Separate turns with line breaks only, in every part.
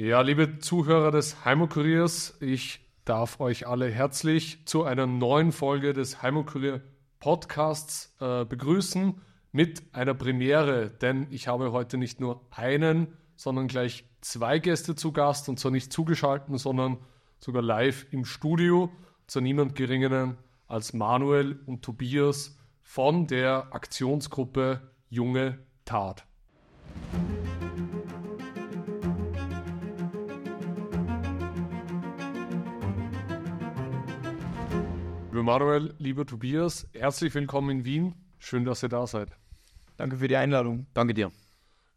Ja, liebe Zuhörer des Heimokuriers, ich darf euch alle herzlich zu einer neuen Folge des Heimokurier Podcasts äh, begrüßen mit einer Premiere, denn ich habe heute nicht nur einen, sondern gleich zwei Gäste zu Gast und zwar nicht zugeschaltet, sondern sogar live im Studio zu niemand geringeren als Manuel und Tobias von der Aktionsgruppe Junge Tat. Lieber Manuel, lieber Tobias, herzlich willkommen in Wien. Schön, dass ihr da seid.
Danke für die Einladung.
Danke dir.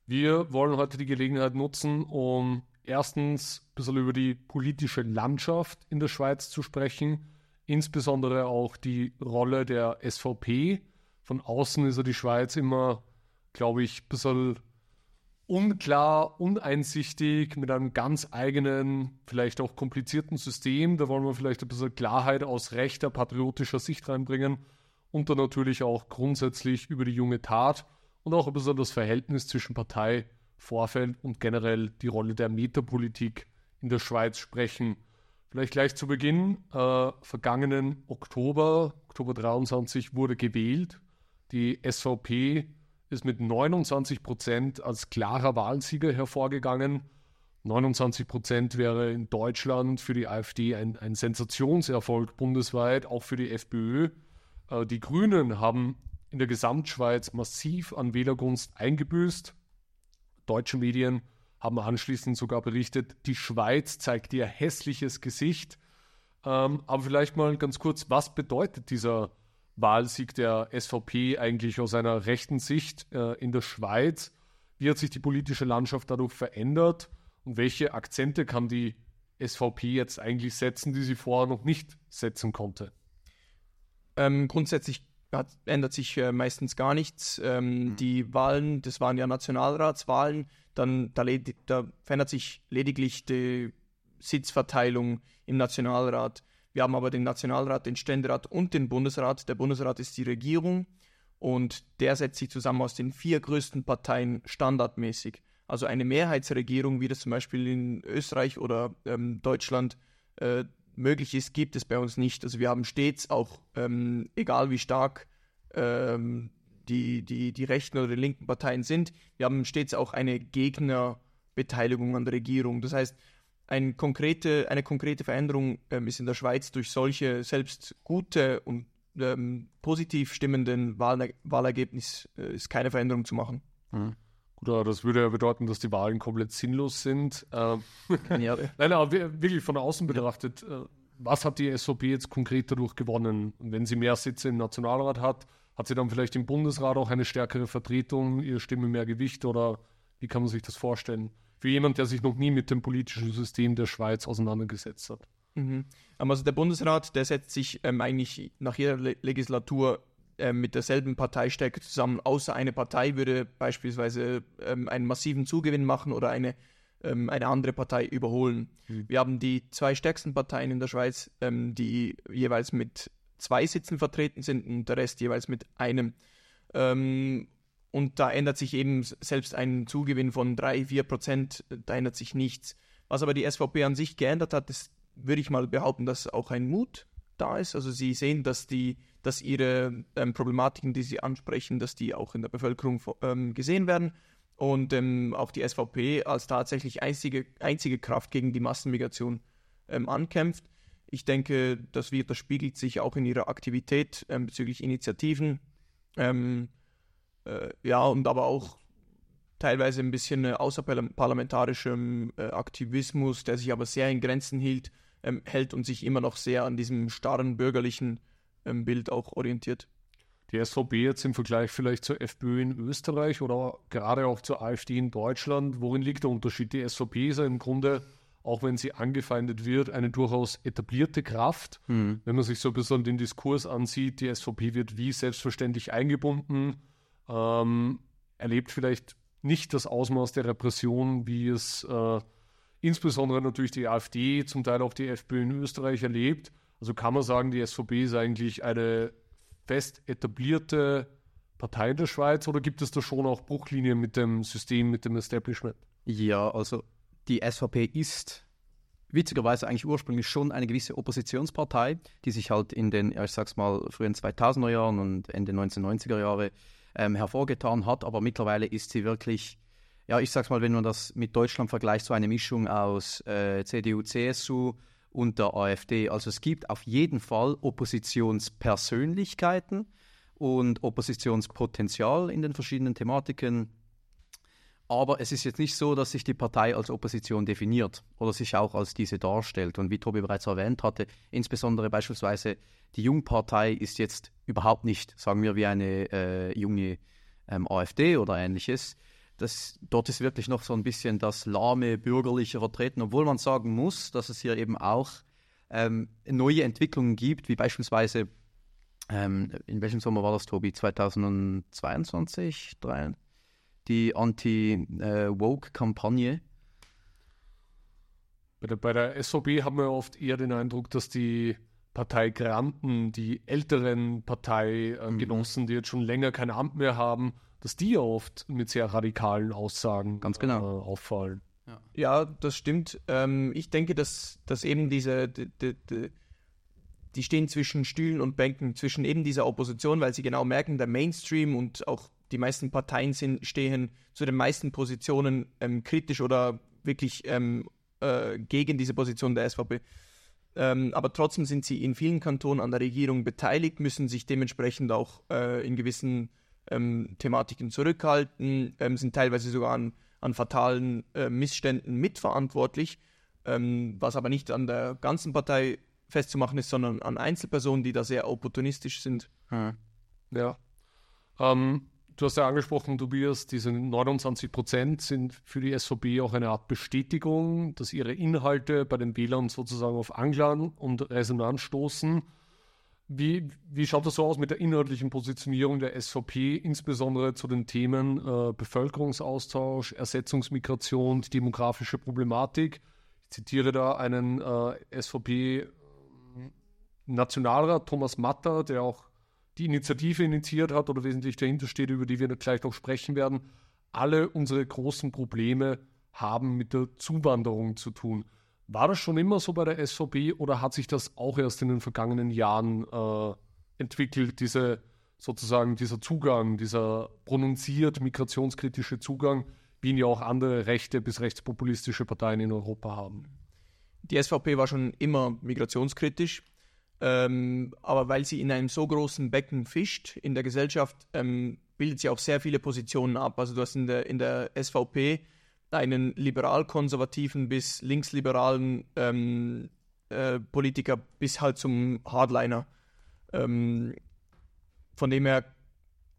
Wir wollen heute die Gelegenheit nutzen, um erstens ein bisschen über die politische Landschaft in der Schweiz zu sprechen, insbesondere auch die Rolle der SVP. Von außen ist ja die Schweiz immer, glaube ich, ein bisschen unklar, uneinsichtig, mit einem ganz eigenen, vielleicht auch komplizierten System. Da wollen wir vielleicht ein bisschen Klarheit aus rechter, patriotischer Sicht reinbringen und dann natürlich auch grundsätzlich über die junge Tat und auch ein bisschen das Verhältnis zwischen Partei, Vorfeld und generell die Rolle der Metapolitik in der Schweiz sprechen. Vielleicht gleich zu Beginn, äh, vergangenen Oktober, Oktober 23 wurde gewählt. Die SVP ist mit 29 Prozent als klarer Wahlsieger hervorgegangen. 29 Prozent wäre in Deutschland für die AfD ein, ein Sensationserfolg bundesweit, auch für die FPÖ. Äh, die Grünen haben in der Gesamtschweiz massiv an Wählergunst eingebüßt. Deutsche Medien haben anschließend sogar berichtet, die Schweiz zeigt ihr hässliches Gesicht. Ähm, aber vielleicht mal ganz kurz, was bedeutet dieser Wahlsieg der SVP eigentlich aus einer rechten Sicht äh, in der Schweiz? Wie hat sich die politische Landschaft dadurch verändert? Und welche Akzente kann die SVP jetzt eigentlich setzen, die sie vorher noch nicht setzen konnte?
Ähm, grundsätzlich hat, ändert sich äh, meistens gar nichts. Ähm, mhm. Die Wahlen, das waren ja Nationalratswahlen, dann da, da, verändert sich lediglich die Sitzverteilung im Nationalrat. Wir haben aber den Nationalrat, den Ständerat und den Bundesrat. Der Bundesrat ist die Regierung und der setzt sich zusammen aus den vier größten Parteien standardmäßig. Also eine Mehrheitsregierung, wie das zum Beispiel in Österreich oder ähm, Deutschland äh, möglich ist, gibt es bei uns nicht. Also wir haben stets auch, ähm, egal wie stark ähm, die, die, die rechten oder die linken Parteien sind, wir haben stets auch eine Gegnerbeteiligung an der Regierung. Das heißt, eine konkrete, eine konkrete Veränderung ähm, ist in der Schweiz durch solche selbst gute und ähm, positiv stimmenden Wahl, Wahlergebnis äh, ist keine Veränderung zu machen.
Mhm. Gut, das würde ja bedeuten, dass die Wahlen komplett sinnlos sind. Ähm, Nein, aber wirklich von außen betrachtet, äh, was hat die SVP jetzt konkret dadurch gewonnen? wenn sie mehr Sitze im Nationalrat hat, hat sie dann vielleicht im Bundesrat auch eine stärkere Vertretung, ihre Stimme mehr Gewicht oder wie kann man sich das vorstellen? Für jemand, der sich noch nie mit dem politischen System der Schweiz auseinandergesetzt hat.
Mhm. Also der Bundesrat, der setzt sich ähm, eigentlich nach jeder Le Legislatur ähm, mit derselben Parteistärke zusammen, außer eine Partei würde beispielsweise ähm, einen massiven Zugewinn machen oder eine, ähm, eine andere Partei überholen. Mhm. Wir haben die zwei stärksten Parteien in der Schweiz, ähm, die jeweils mit zwei Sitzen vertreten sind und der Rest jeweils mit einem. Ähm, und da ändert sich eben selbst ein Zugewinn von 3, 4 Prozent, da ändert sich nichts. Was aber die SVP an sich geändert hat, ist, würde ich mal behaupten, dass auch ein Mut da ist. Also sie sehen, dass die, dass ihre ähm, Problematiken, die sie ansprechen, dass die auch in der Bevölkerung ähm, gesehen werden und ähm, auch die SVP als tatsächlich einzige, einzige Kraft gegen die Massenmigration ähm, ankämpft. Ich denke, das, wird, das spiegelt sich auch in ihrer Aktivität ähm, bezüglich Initiativen. Ähm, äh, ja, und aber auch teilweise ein bisschen äh, außerparlamentarischem äh, Aktivismus, der sich aber sehr in Grenzen hielt, ähm, hält und sich immer noch sehr an diesem starren bürgerlichen ähm, Bild auch orientiert.
Die SVP jetzt im Vergleich vielleicht zur FPÖ in Österreich oder gerade auch zur AfD in Deutschland, worin liegt der Unterschied? Die SVP ist ja im Grunde auch wenn sie angefeindet wird, eine durchaus etablierte Kraft. Mhm. Wenn man sich so ein bisschen den Diskurs ansieht, die SVP wird wie selbstverständlich eingebunden, ähm, erlebt vielleicht nicht das Ausmaß der Repression, wie es äh, insbesondere natürlich die AfD, zum Teil auch die FPÖ in Österreich erlebt. Also kann man sagen, die SVP ist eigentlich eine fest etablierte Partei in der Schweiz oder gibt es da schon auch Bruchlinien mit dem System, mit dem Establishment?
Ja, also die SVP ist witzigerweise eigentlich ursprünglich schon eine gewisse Oppositionspartei, die sich halt in den, ich sag's mal, frühen 2000er Jahren und Ende 1990er Jahre ähm, hervorgetan hat, aber mittlerweile ist sie wirklich, ja, ich sag's mal, wenn man das mit Deutschland vergleicht, so eine Mischung aus äh, CDU, CSU und der AfD. Also es gibt auf jeden Fall Oppositionspersönlichkeiten und Oppositionspotenzial in den verschiedenen Thematiken. Aber es ist jetzt nicht so, dass sich die Partei als Opposition definiert oder sich auch als diese darstellt. Und wie Tobi bereits erwähnt hatte, insbesondere beispielsweise die Jungpartei ist jetzt überhaupt nicht, sagen wir, wie eine äh, junge ähm, AfD oder ähnliches. Das, dort ist wirklich noch so ein bisschen das lahme bürgerliche Vertreten, obwohl man sagen muss, dass es hier eben auch ähm, neue Entwicklungen gibt, wie beispielsweise, ähm, in welchem Sommer war das, Tobi? 2022? 2023? Die Anti-Woke-Kampagne?
Bei der, bei der SVB haben wir oft eher den Eindruck, dass die Parteigranten, die älteren Parteigenossen, mhm. die jetzt schon länger kein Amt mehr haben, dass die oft mit sehr radikalen Aussagen
Ganz genau.
äh, auffallen.
Ja. ja, das stimmt. Ähm, ich denke, dass, dass eben diese, die, die, die, stehen zwischen Stühlen und Bänken, zwischen eben dieser Opposition, weil sie genau merken, der Mainstream und auch die meisten Parteien sind, stehen zu den meisten Positionen ähm, kritisch oder wirklich ähm, äh, gegen diese Position der SVP. Ähm, aber trotzdem sind sie in vielen Kantonen an der Regierung beteiligt, müssen sich dementsprechend auch äh, in gewissen ähm, Thematiken zurückhalten, ähm, sind teilweise sogar an, an fatalen äh, Missständen mitverantwortlich, ähm, was aber nicht an der ganzen Partei festzumachen ist, sondern an Einzelpersonen, die da sehr opportunistisch sind.
Hm. Ja. Ähm, Du hast ja angesprochen, Tobias, diese 29 Prozent sind für die SVP auch eine Art Bestätigung, dass ihre Inhalte bei den Wählern sozusagen auf Anklang und Resonanz stoßen. Wie, wie schaut das so aus mit der inhaltlichen Positionierung der SVP, insbesondere zu den Themen äh, Bevölkerungsaustausch, Ersetzungsmigration, die demografische Problematik? Ich zitiere da einen äh, SVP-Nationalrat Thomas Matter, der auch die Initiative initiiert hat oder wesentlich dahinter steht, über die wir gleich noch sprechen werden, alle unsere großen Probleme haben mit der Zuwanderung zu tun. War das schon immer so bei der SVP oder hat sich das auch erst in den vergangenen Jahren äh, entwickelt, diese sozusagen dieser Zugang, dieser pronunziert migrationskritische Zugang, wie ihn ja auch andere rechte bis rechtspopulistische Parteien in Europa haben?
Die SVP war schon immer migrationskritisch. Ähm, aber weil sie in einem so großen Becken fischt in der Gesellschaft, ähm, bildet sie auch sehr viele Positionen ab. Also du hast in der, in der SVP einen liberal-konservativen bis linksliberalen ähm, äh, Politiker bis halt zum Hardliner. Ähm, von dem her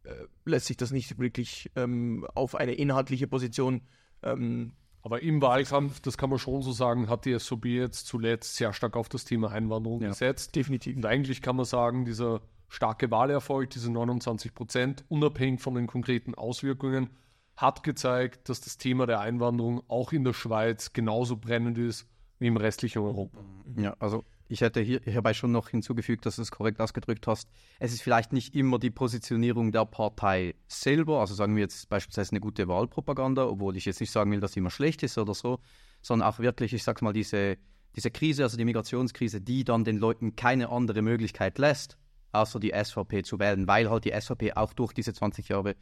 äh, lässt sich das nicht wirklich ähm, auf eine inhaltliche Position ähm,
aber im Wahlkampf, das kann man schon so sagen, hat die SOB jetzt zuletzt sehr stark auf das Thema Einwanderung ja, gesetzt.
Definitiv.
Und eigentlich kann man sagen, dieser starke Wahlerfolg, diese 29 Prozent, unabhängig von den konkreten Auswirkungen, hat gezeigt, dass das Thema der Einwanderung auch in der Schweiz genauso brennend ist wie im restlichen Europa.
Ja, also ich hätte hier, hierbei schon noch hinzugefügt, dass du es korrekt ausgedrückt hast. Es ist vielleicht nicht immer die Positionierung der Partei selber, also sagen wir jetzt beispielsweise eine gute Wahlpropaganda, obwohl ich jetzt nicht sagen will, dass sie immer schlecht ist oder so, sondern auch wirklich, ich sag mal, diese, diese Krise, also die Migrationskrise, die dann den Leuten keine andere Möglichkeit lässt, außer die SVP zu wählen, weil halt die SVP auch durch diese 20 Jahre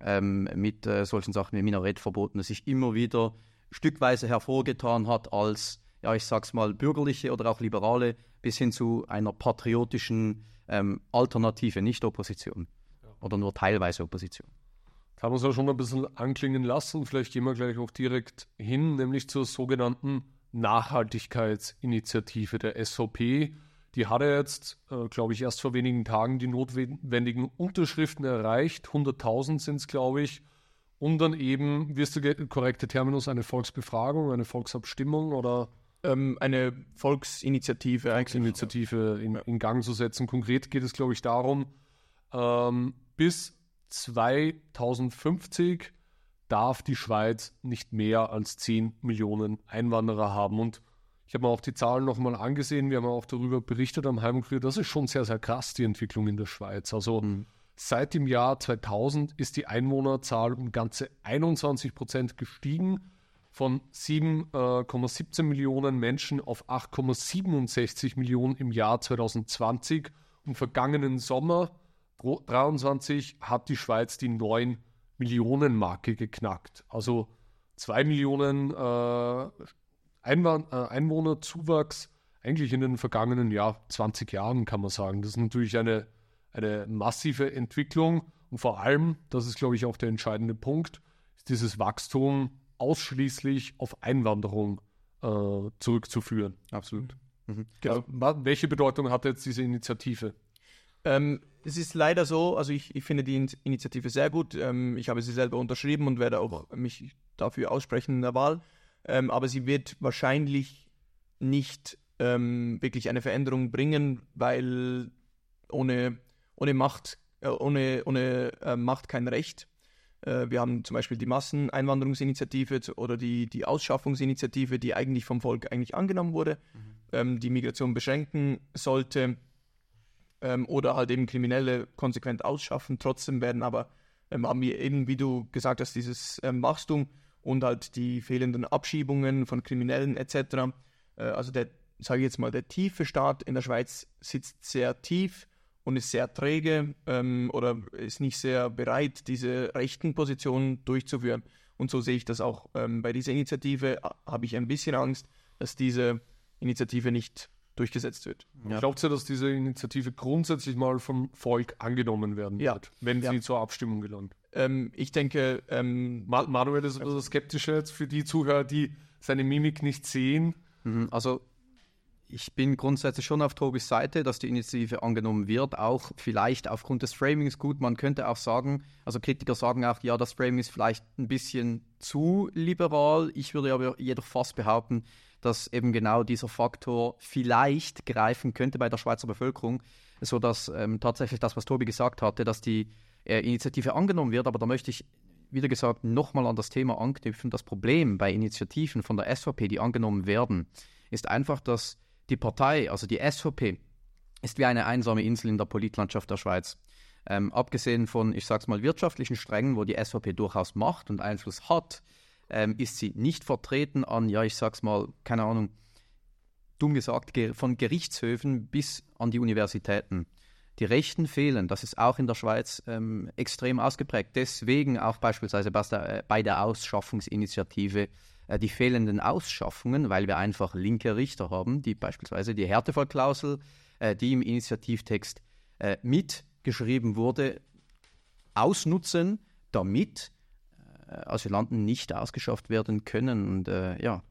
ähm, mit äh, solchen Sachen wie Minarettverboten sich immer wieder stückweise hervorgetan hat als ja, ich sag's mal, bürgerliche oder auch liberale bis hin zu einer patriotischen ähm, Alternative, nicht Opposition. Ja. Oder nur teilweise Opposition.
Das haben wir uns ja schon ein bisschen anklingen lassen. Vielleicht gehen wir gleich auch direkt hin, nämlich zur sogenannten Nachhaltigkeitsinitiative der SVP. Die hat er jetzt, äh, glaube ich, erst vor wenigen Tagen die notwendigen Unterschriften erreicht. 100.000 sind es, glaube ich. Und dann eben, wirst du korrekte Terminus, eine Volksbefragung, eine Volksabstimmung oder
ähm, eine Volksinitiative,
Volksinitiative in, in, Gang zu setzen. Konkret geht es, glaube ich, darum, ähm, bis 2050 darf die Schweiz nicht mehr als 10 Millionen Einwanderer haben. Und ich habe mir auch die Zahlen nochmal angesehen. Wir haben auch darüber berichtet am Heimkurier. Das ist schon sehr, sehr krass, die Entwicklung in der Schweiz. Also mhm. seit dem Jahr 2000 ist die Einwohnerzahl um ganze 21 Prozent gestiegen von 7,17 Millionen Menschen auf 8,67 Millionen im Jahr 2020. Im vergangenen Sommer 2023 hat die Schweiz die 9 Millionen Marke geknackt. Also 2 Millionen äh, äh, Einwohnerzuwachs eigentlich in den vergangenen ja, 20 Jahren, kann man sagen. Das ist natürlich eine, eine massive Entwicklung und vor allem, das ist, glaube ich, auch der entscheidende Punkt, ist dieses Wachstum ausschließlich auf Einwanderung äh, zurückzuführen.
Absolut.
Mhm. Genau. Welche Bedeutung hat jetzt diese Initiative?
Ähm, es ist leider so, also ich, ich finde die Initiative sehr gut. Ähm, ich habe sie selber unterschrieben und werde auch mich dafür aussprechen in der Wahl. Ähm, aber sie wird wahrscheinlich nicht ähm, wirklich eine Veränderung bringen, weil ohne, ohne Macht, äh, ohne, ohne äh, Macht kein Recht. Äh, wir haben zum Beispiel die Masseneinwanderungsinitiative oder die, die Ausschaffungsinitiative, die eigentlich vom Volk eigentlich angenommen wurde, mhm. ähm, die Migration beschränken sollte ähm, oder halt eben Kriminelle konsequent ausschaffen. Trotzdem werden aber, ähm, haben wir eben, wie du gesagt hast, dieses Wachstum und halt die fehlenden Abschiebungen von Kriminellen etc. Äh, also der, sage ich jetzt mal, der tiefe Staat in der Schweiz sitzt sehr tief und ist sehr träge ähm, oder ist nicht sehr bereit, diese rechten Positionen durchzuführen. Und so sehe ich das auch ähm, bei dieser Initiative. Habe ich ein bisschen Angst, dass diese Initiative nicht durchgesetzt wird.
Ja. Glaubt ihr, dass diese Initiative grundsätzlich mal vom Volk angenommen werden
ja.
wird, wenn ja. sie zur Abstimmung gelangt?
Ähm, ich denke, ähm,
Manuel ist also skeptischer jetzt für die Zuhörer, die seine Mimik nicht sehen.
Mhm, also ich bin grundsätzlich schon auf Tobis Seite, dass die Initiative angenommen wird, auch vielleicht aufgrund des Framings. Gut, man könnte auch sagen, also Kritiker sagen auch, ja, das Framing ist vielleicht ein bisschen zu liberal. Ich würde aber jedoch fast behaupten, dass eben genau dieser Faktor vielleicht greifen könnte bei der Schweizer Bevölkerung, sodass ähm, tatsächlich das, was Tobi gesagt hatte, dass die äh, Initiative angenommen wird. Aber da möchte ich, wieder gesagt, nochmal an das Thema anknüpfen. Das Problem bei Initiativen von der SVP, die angenommen werden, ist einfach, dass die Partei, also die SVP, ist wie eine einsame Insel in der Politlandschaft der Schweiz. Ähm, abgesehen von, ich sag's mal, wirtschaftlichen Strängen, wo die SVP durchaus Macht und Einfluss hat, ähm, ist sie nicht vertreten an, ja, ich sag's mal, keine Ahnung, dumm gesagt, von Gerichtshöfen bis an die Universitäten. Die Rechten fehlen, das ist auch in der Schweiz ähm, extrem ausgeprägt. Deswegen auch beispielsweise bei der Ausschaffungsinitiative äh, die fehlenden Ausschaffungen, weil wir einfach linke Richter haben, die beispielsweise die Härtefallklausel, äh, die im Initiativtext äh, mitgeschrieben wurde, ausnutzen, damit äh, Asylanten nicht ausgeschafft werden können. Und äh, ja,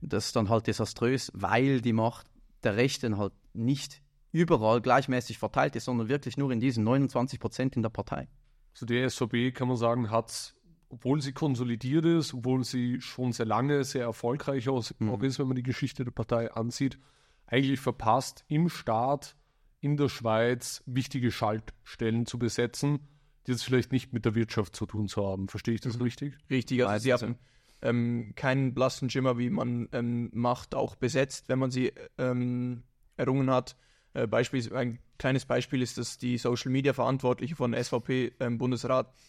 das ist dann halt desaströs, weil die Macht der Rechten halt nicht überall gleichmäßig verteilt ist, sondern wirklich nur in diesen 29 Prozent in der Partei.
Also die SVB, kann man sagen, hat, obwohl sie konsolidiert ist, obwohl sie schon sehr lange sehr erfolgreich auch mhm. ist, wenn man die Geschichte der Partei ansieht, eigentlich verpasst, im Staat, in der Schweiz wichtige Schaltstellen zu besetzen die jetzt vielleicht nicht mit der Wirtschaft zu tun zu haben. Verstehe ich das mhm. richtig?
Richtig, also sie haben ähm, keinen blassen Schimmer, wie man ähm, Macht auch besetzt, wenn man sie ähm, errungen hat. Äh, ein kleines Beispiel ist, dass die Social Media Verantwortlichen von SVP ähm,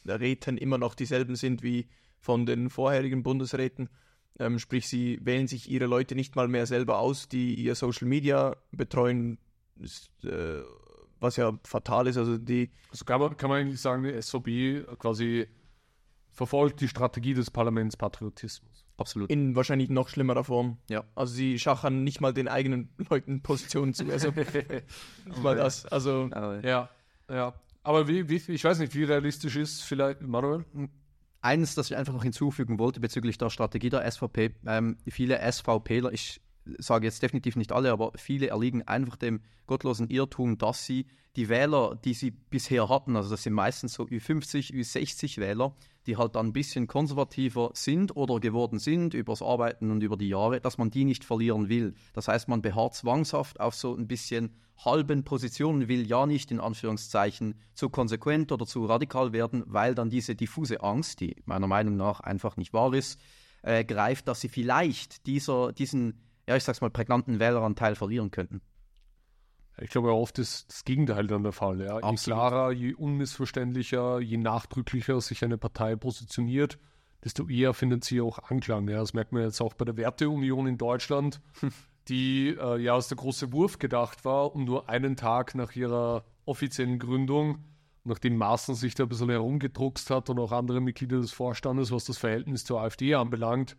Räten immer noch dieselben sind wie von den vorherigen Bundesräten. Ähm, sprich, sie wählen sich ihre Leute nicht mal mehr selber aus, die ihr Social Media betreuen. Ist, äh, was ja fatal ist. Also die
also kann man, kann man eigentlich sagen, die SVB quasi verfolgt die Strategie des Parlamentspatriotismus.
Absolut. In wahrscheinlich noch schlimmerer Form. Ja. Also sie schachern nicht mal den eigenen Leuten Positionen zu. Also nicht mal das. Also
ja, ja. Aber wie, wie, ich weiß nicht, wie realistisch ist vielleicht, Manuel?
Eines, das ich einfach noch hinzufügen wollte bezüglich der Strategie der SVP. Ähm, viele SVPler, ich sage jetzt definitiv nicht alle, aber viele erliegen einfach dem gottlosen Irrtum, dass sie die Wähler, die sie bisher hatten, also das sind meistens so Ü50, Ü60 Wähler, die halt dann ein bisschen konservativer sind oder geworden sind übers Arbeiten und über die Jahre, dass man die nicht verlieren will. Das heißt, man beharrt zwangshaft auf so ein bisschen halben Positionen, will ja nicht in Anführungszeichen zu konsequent oder zu radikal werden, weil dann diese diffuse Angst, die meiner Meinung nach einfach nicht wahr ist, äh, greift, dass sie vielleicht dieser, diesen ja, ich sag's mal, prägnanten Wähleranteil verlieren könnten.
Ich glaube, oft ist das Gegenteil dann der Fall. Ja. Je klarer, je unmissverständlicher, je nachdrücklicher sich eine Partei positioniert, desto eher findet sie auch Anklang. Ja, das merkt man jetzt auch bei der Werteunion in Deutschland, die äh, ja als der große Wurf gedacht war und nur einen Tag nach ihrer offiziellen Gründung, nachdem Maaßen sich da ein bisschen herumgedruckst hat und auch andere Mitglieder des Vorstandes, was das Verhältnis zur AfD anbelangt,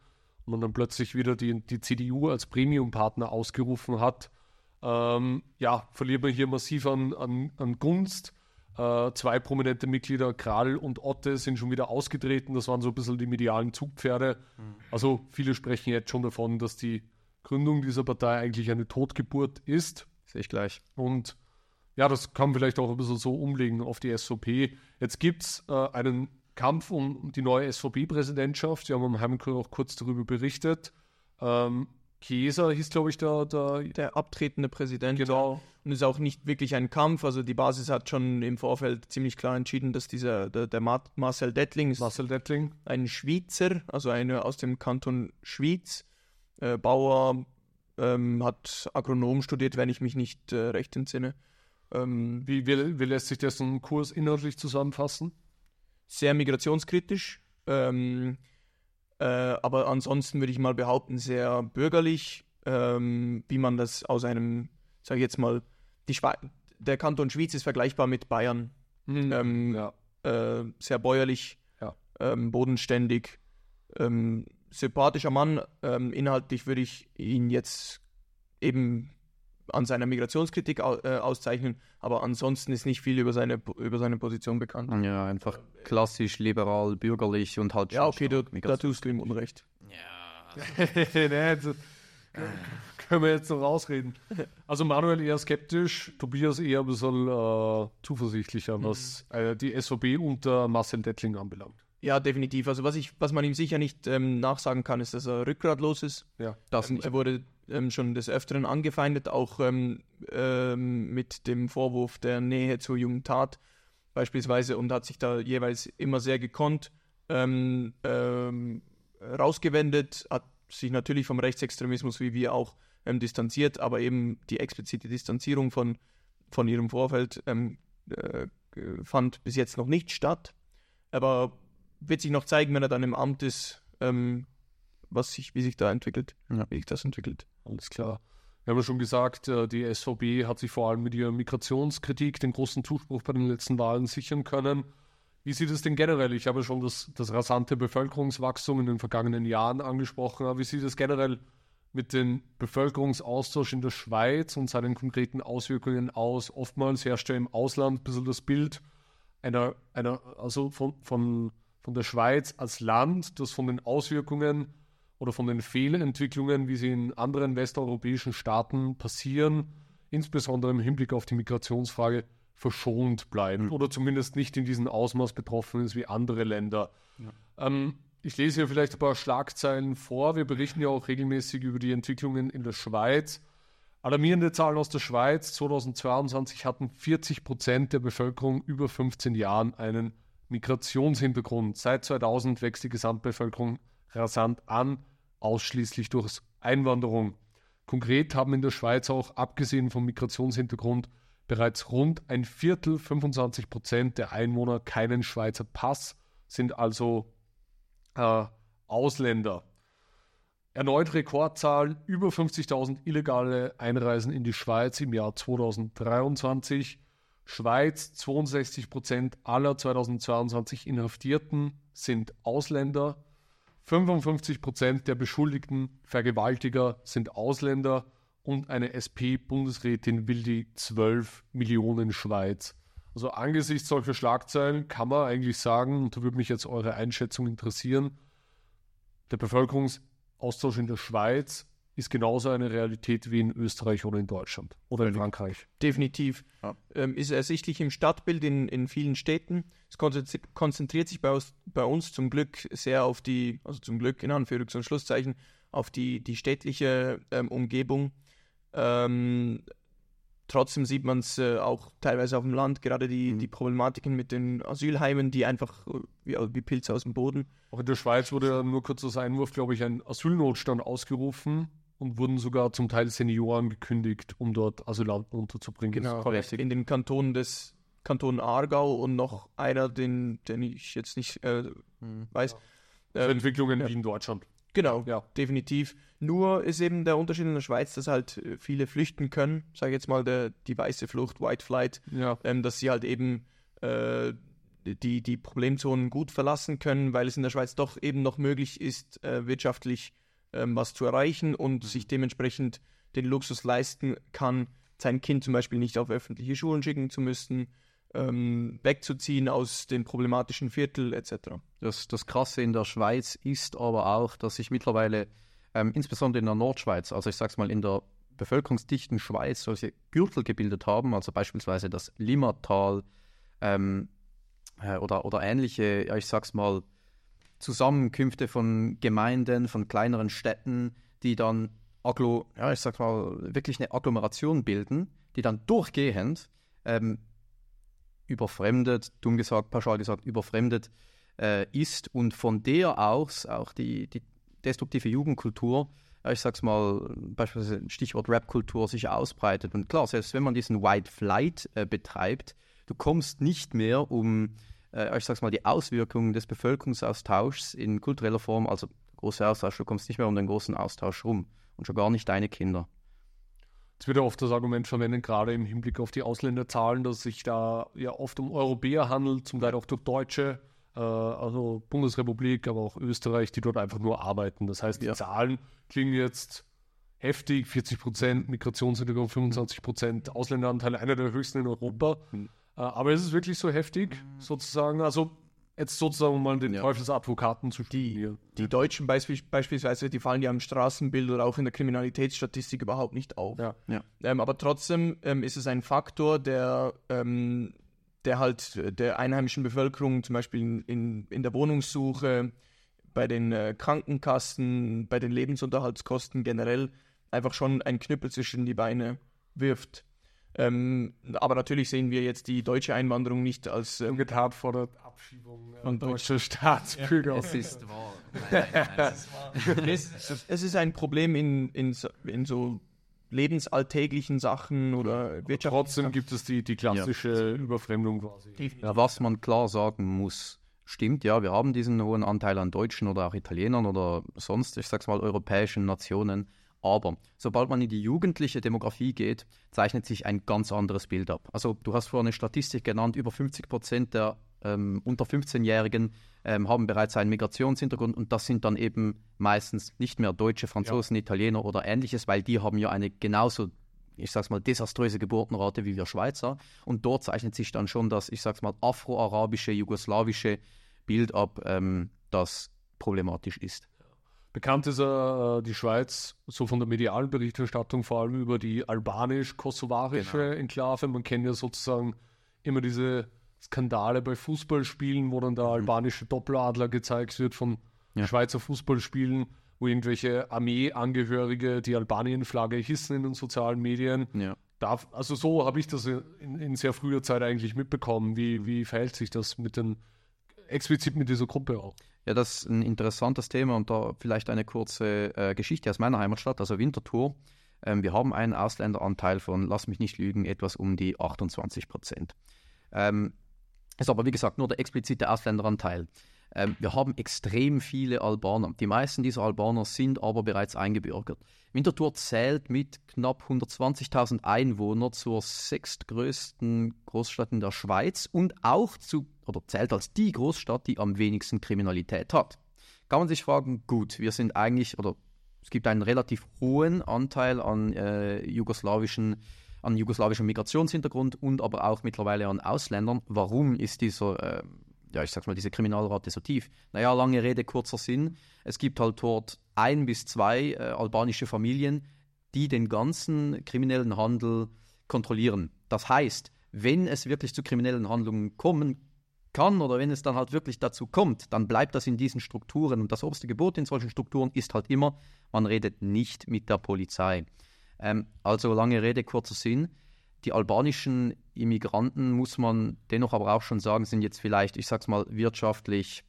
man dann plötzlich wieder die, die CDU als Premium-Partner ausgerufen hat, ähm, ja, verliert man hier massiv an, an, an Gunst. Äh, zwei prominente Mitglieder, Kral und Otte, sind schon wieder ausgetreten. Das waren so ein bisschen die medialen Zugpferde. Mhm. Also viele sprechen jetzt schon davon, dass die Gründung dieser Partei eigentlich eine Totgeburt ist.
Sehe ich gleich.
Und ja, das kann man vielleicht auch ein bisschen so umlegen auf die SVP. Jetzt gibt es äh, einen Kampf um die neue SVP-Präsidentschaft. Wir haben am Heimkurs auch kurz darüber berichtet. Ähm, Kieser hieß, glaube ich, der, der,
der abtretende Präsident.
Genau.
Und es ist auch nicht wirklich ein Kampf. Also die Basis hat schon im Vorfeld ziemlich klar entschieden, dass dieser der, der Marcel Dettling ist
Marcel Dettling.
ein Schweizer, also einer aus dem Kanton Schwyz, äh, Bauer, ähm, hat Agronom studiert, wenn ich mich nicht äh, recht entsinne.
Ähm, wie, wie, wie, lässt sich dessen Kurs inhaltlich zusammenfassen?
Sehr migrationskritisch. Ähm, äh, aber ansonsten würde ich mal behaupten, sehr bürgerlich, ähm, wie man das aus einem, sage ich jetzt mal, der Kanton Schwyz ist vergleichbar mit Bayern. Mhm. Ähm, ja. äh, sehr bäuerlich, ja. ähm, bodenständig, ähm, sympathischer Mann. Ähm, inhaltlich würde ich ihn jetzt eben an seiner Migrationskritik äh, auszeichnen, aber ansonsten ist nicht viel über seine, über seine Position bekannt.
Ja, einfach klassisch liberal, bürgerlich und halt
Ja, okay, du, da tust du ihm Unrecht.
Ja. nee, also, können wir jetzt noch rausreden. Also Manuel eher skeptisch, Tobias eher ein bisschen äh, zuversichtlicher, was mhm. äh, die SVB unter Marcel Dettling anbelangt.
Ja, definitiv. Also was ich, was man ihm sicher nicht ähm, nachsagen kann, ist, dass er rückgratlos ist.
Ja,
das ähm, Er wurde ähm, schon des Öfteren angefeindet, auch ähm, ähm, mit dem Vorwurf der Nähe zur jungen Tat beispielsweise und hat sich da jeweils immer sehr gekonnt ähm, rausgewendet, hat sich natürlich vom Rechtsextremismus wie wir auch distanziert, aber eben die explizite Distanzierung von, von ihrem Vorfeld äh, fand bis jetzt noch nicht statt. Aber wird sich noch zeigen, wenn er dann im Amt ist, ähm, was sich, wie sich da entwickelt, ja. wie sich das entwickelt.
Alles klar. Wir haben ja schon gesagt, äh, die SVB hat sich vor allem mit ihrer Migrationskritik den großen Zuspruch bei den letzten Wahlen sichern können. Wie sieht es denn generell? Ich habe schon das, das rasante Bevölkerungswachstum in den vergangenen Jahren angesprochen. Aber wie sieht es generell mit dem Bevölkerungsaustausch in der Schweiz und seinen konkreten Auswirkungen aus? Oftmals herrscht ja im Ausland ein bisschen das Bild einer, einer also von, von von der Schweiz als Land, das von den Auswirkungen oder von den Fehlentwicklungen, wie sie in anderen westeuropäischen Staaten passieren, insbesondere im Hinblick auf die Migrationsfrage, verschont bleibt mhm. oder zumindest nicht in diesem Ausmaß betroffen ist wie andere Länder. Ja. Ähm, ich lese hier vielleicht ein paar Schlagzeilen vor. Wir berichten ja auch regelmäßig über die Entwicklungen in der Schweiz. Alarmierende Zahlen aus der Schweiz. 2022 hatten 40 Prozent der Bevölkerung über 15 Jahren einen Migrationshintergrund. Seit 2000 wächst die Gesamtbevölkerung rasant an, ausschließlich durch Einwanderung. Konkret haben in der Schweiz auch, abgesehen vom Migrationshintergrund, bereits rund ein Viertel, 25 Prozent der Einwohner keinen Schweizer Pass, sind also äh, Ausländer. Erneut Rekordzahl, über 50.000 illegale Einreisen in die Schweiz im Jahr 2023. Schweiz, 62 Prozent aller 2022 Inhaftierten sind Ausländer. 55 Prozent der beschuldigten Vergewaltiger sind Ausländer und eine SP-Bundesrätin will die 12 Millionen Schweiz. Also angesichts solcher Schlagzeilen kann man eigentlich sagen, und da würde mich jetzt eure Einschätzung interessieren, der Bevölkerungsaustausch in der Schweiz ist genauso eine Realität wie in Österreich oder in Deutschland oder in Frankreich.
Definitiv. Ja. Ähm, ist ersichtlich im Stadtbild in, in vielen Städten. Es konzentriert sich bei uns, bei uns zum Glück sehr auf die, also zum Glück in Anführungs- und Schlusszeichen, auf die, die städtliche ähm, Umgebung. Ähm, trotzdem sieht man es äh, auch teilweise auf dem Land, gerade die, mhm. die Problematiken mit den Asylheimen, die einfach äh, wie, wie Pilze aus dem Boden.
Auch in der Schweiz wurde nur kurz als Einwurf, glaube ich, ein Asylnotstand ausgerufen und wurden sogar zum Teil Senioren gekündigt, um dort Asylanten unterzubringen.
Genau, in den Kantonen des Kanton Aargau und noch einer, den, den ich jetzt nicht äh, hm. weiß.
Also Entwicklungen wie in Deutschland.
Genau, ja, definitiv. Nur ist eben der Unterschied in der Schweiz, dass halt äh, viele flüchten können, sage ich jetzt mal, der, die weiße Flucht, White Flight,
Ja.
ähm, dass sie halt eben äh, die, die Problemzonen gut verlassen können, weil es in der Schweiz doch eben noch möglich ist, äh, wirtschaftlich ähm, was zu erreichen und sich dementsprechend den Luxus leisten kann, sein Kind zum Beispiel nicht auf öffentliche Schulen schicken zu müssen, ähm, wegzuziehen aus den problematischen Viertel etc.
Das, das Krasse in der Schweiz ist aber auch, dass sich mittlerweile, ähm, insbesondere in der Nordschweiz, also ich sag's mal in der bevölkerungsdichten Schweiz, solche Gürtel gebildet haben, also beispielsweise das Limmatal ähm, äh, oder, oder ähnliche, ja, ich sag's mal, Zusammenkünfte von Gemeinden, von kleineren Städten, die dann Agglo, ja, ich sag mal, wirklich eine Agglomeration bilden, die dann durchgehend ähm, überfremdet, dumm gesagt, pauschal gesagt, überfremdet äh, ist und von der aus auch die, die destruktive Jugendkultur, ja, ich sag's mal, beispielsweise Stichwort Rap-Kultur, sich ausbreitet. Und klar, selbst wenn man diesen White Flight äh, betreibt, du kommst nicht mehr um, äh, ich sag's mal, die Auswirkungen des Bevölkerungsaustauschs in kultureller Form, also großer Austausch, du kommst nicht mehr um den großen Austausch rum und schon gar nicht deine Kinder.
Es wird ja oft das Argument verwendet, gerade im Hinblick auf die Ausländerzahlen, dass sich da ja oft um Europäer handelt, zum Teil auch durch Deutsche, äh, also Bundesrepublik, aber auch Österreich, die dort einfach nur arbeiten. Das heißt, die
Ja.
Zahlen klingen jetzt heftig, 40 Prozent Migrationshintergrund, 25 Prozent Ausländeranteil, einer der höchsten in Europa.
Mhm.
Äh, aber ist es wirklich so heftig, sozusagen? Also jetzt sozusagen um mal den
Ja.
Teufelsadvokaten zu
Die,
spielen.
die Deutschen beisp beispielsweise, die fallen ja im Straßenbild oder auch in der Kriminalitätsstatistik überhaupt nicht auf.
Ja.
Ja.
Ähm, aber trotzdem ähm, ist es ein Faktor, der, ähm, der halt äh, der einheimischen Bevölkerung zum Beispiel in, in, in der Wohnungssuche, bei den äh, Krankenkassen, bei den Lebensunterhaltskosten generell einfach schon ein Knüppel zwischen die Beine wirft. Ähm, aber natürlich sehen wir jetzt die deutsche Einwanderung nicht als ähm,
vor der Abschiebung äh,
Von
deutscher Staatsbürger.
Es ist wahr. Nein, nein, nein, es ist wahr.
es, es ist ein Problem in, in, so- in so lebensalltäglichen Sachen oder Wirtschaft.
Trotzdem gibt es die, die klassische Überfremdung quasi.
Ja, was man klar sagen muss, stimmt, ja, wir haben diesen hohen Anteil an Deutschen oder auch Italienern oder sonst, ich sag's mal, europäischen Nationen. Aber sobald man in die jugendliche Demografie geht, zeichnet sich ein ganz anderes Bild ab. Also du hast vorhin eine Statistik genannt, über 50 Prozent der ähm, unter 15-Jährigen ähm, haben bereits einen Migrationshintergrund und das sind dann eben meistens nicht mehr Deutsche, Franzosen, Italiener oder ähnliches, weil die haben ja eine genauso ich sag's mal, desaströse Geburtenrate wie wir Schweizer. Und dort zeichnet sich dann schon das, ich sag's mal, afroarabische, jugoslawische Bild ab, ähm, das problematisch ist.
Bekannt ist äh, die Schweiz so von der medialen Berichterstattung vor allem über die albanisch-kosovarische Enklave. Man kennt ja sozusagen immer diese Skandale bei Fußballspielen, wo dann der albanische Doppeladler gezeigt wird von
Ja.
Schweizer Fußballspielen, wo irgendwelche Armeeangehörige die Albanien-Flagge hissen in den sozialen Medien.
Ja.
Darf, also so habe ich das in, in sehr früher Zeit eigentlich mitbekommen. Wie, wie verhält sich das mit den explizit mit dieser Gruppe auch?
Ja, das ist ein interessantes Thema und da vielleicht eine kurze äh, Geschichte aus meiner Heimatstadt, also Winterthur. Ähm, wir haben einen Ausländeranteil von, lass mich nicht lügen, etwas um die 28 Prozent. Ähm, ist aber wie gesagt nur der explizite Ausländeranteil. Ähm, wir haben extrem viele Albaner. Die meisten dieser Albaner sind aber bereits eingebürgert. Winterthur zählt mit knapp 120.000 Einwohnern zur sechstgrößten Großstadt in der Schweiz und auch zu, oder zählt als die Großstadt, die am wenigsten Kriminalität hat. Kann man sich fragen, gut, wir sind eigentlich, oder es gibt einen relativ hohen Anteil an äh, jugoslawischen an jugoslawischem Migrationshintergrund und aber auch mittlerweile an Ausländern. Warum ist dieser, äh, ja, ich sag's mal, diese Kriminalrate so tief? Naja, lange Rede, kurzer Sinn. Es gibt halt dort ein bis zwei äh, albanische Familien, die den ganzen kriminellen Handel kontrollieren. Das heißt, wenn es wirklich zu kriminellen Handlungen kommen kann oder wenn es dann halt wirklich dazu kommt, dann bleibt das in diesen Strukturen. Und das oberste Gebot in solchen Strukturen ist halt immer, man redet nicht mit der Polizei. Ähm, also lange Rede, kurzer Sinn. Die albanischen Immigranten, muss man dennoch aber auch schon sagen, sind jetzt vielleicht, ich sag's mal, wirtschaftlich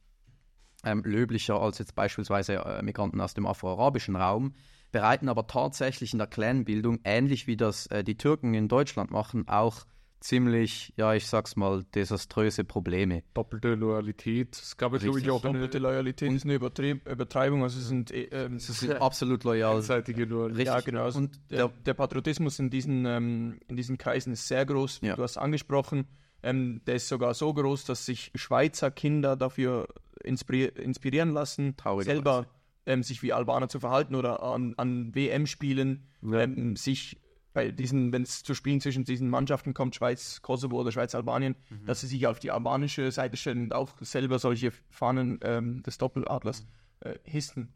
ähm, löblicher als jetzt beispielsweise äh, Migranten aus dem afroarabischen Raum, bereiten aber tatsächlich in der Clanbildung, ähnlich wie das äh, die Türken in Deutschland machen, auch ziemlich, ja, ich sag's mal, desaströse Probleme.
Doppelte Loyalität. Es gab ja, glaube ich, auch eine
Doppelte Loyalität ist eine Übertrieb Übertreibung, also es sind äh, ähm,
Sie sind absolut loyal.
einseitige Loyalität.
Ja, genau. Also
Und
der, der Patriotismus in diesen, ähm, in diesen Kreisen ist sehr groß.
Ja.
Du hast angesprochen, ähm, der ist sogar so groß, dass sich Schweizer Kinder dafür inspiri inspirieren lassen,
Traurigerweise.
selber ähm, sich wie Albaner zu verhalten oder an, an WM-Spielen
Ja.
ähm, sich bei diesen, wenn es zu Spielen zwischen diesen Mannschaften kommt, Schweiz, Kosovo oder Schweiz, Albanien,
Mhm.
dass sie sich auf die albanische Seite stellen und auch selber solche Fahnen ähm, des Doppeladlers äh, hissen.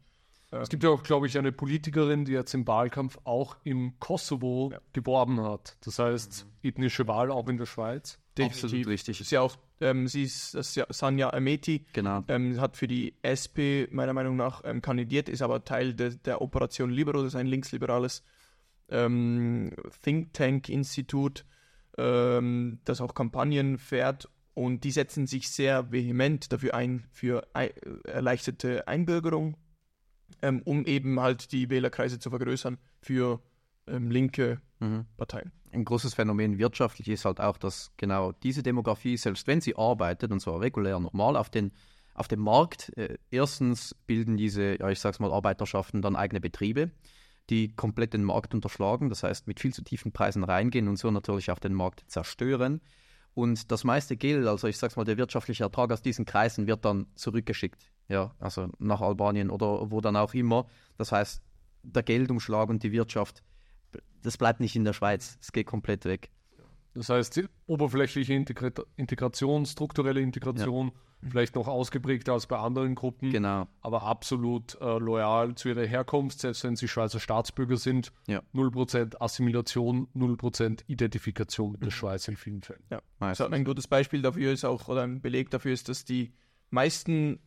Es gibt ja auch, glaube ich, eine Politikerin, die jetzt im Wahlkampf auch im Kosovo geworben hat. Das heißt, ethnische Wahl auch in der Schweiz.
Absolut richtig.
ist ja auch, ähm, sie ist, das ja Sanja Ameti,
Genau.
ähm, hat für die SP meiner Meinung nach ähm, kandidiert, ist aber Teil de, der Operation Libero, das ist ein linksliberales ähm, Think Tank Institut, ähm, das auch Kampagnen fährt und die setzen sich sehr vehement dafür ein, für ei- erleichterte Einbürgerung, ähm, um eben halt die Wählerkreise zu vergrößern für ähm, linke
Mhm.
Parteien.
Ein großes Phänomen wirtschaftlich ist halt auch, dass genau diese Demografie, selbst wenn sie arbeitet, und zwar regulär normal auf, den, auf dem Markt, äh, erstens bilden diese, ja ich sag's mal, Arbeiterschaften dann eigene Betriebe, die komplett den Markt unterschlagen, das heißt mit viel zu tiefen Preisen reingehen und so natürlich auch den Markt zerstören. Und das meiste Geld, also ich sag's mal, der wirtschaftliche Ertrag aus diesen Kreisen wird dann zurückgeschickt, ja, also nach Albanien oder wo dann auch immer. Das heißt, der Geldumschlag und die Wirtschaft, das bleibt nicht in der Schweiz, es geht komplett weg.
Das heißt, die oberflächliche Integra Integration, strukturelle Integration, vielleicht noch ausgeprägter als bei anderen Gruppen,
Genau.
aber absolut äh, loyal zu ihrer Herkunft, selbst wenn sie Schweizer Staatsbürger sind.
Ja.
0% Assimilation, 0% Identifikation
Mhm.
mit der Schweiz in vielen Fällen.
Ja, also ein gutes Beispiel dafür ist auch, oder ein Beleg dafür ist, dass die meisten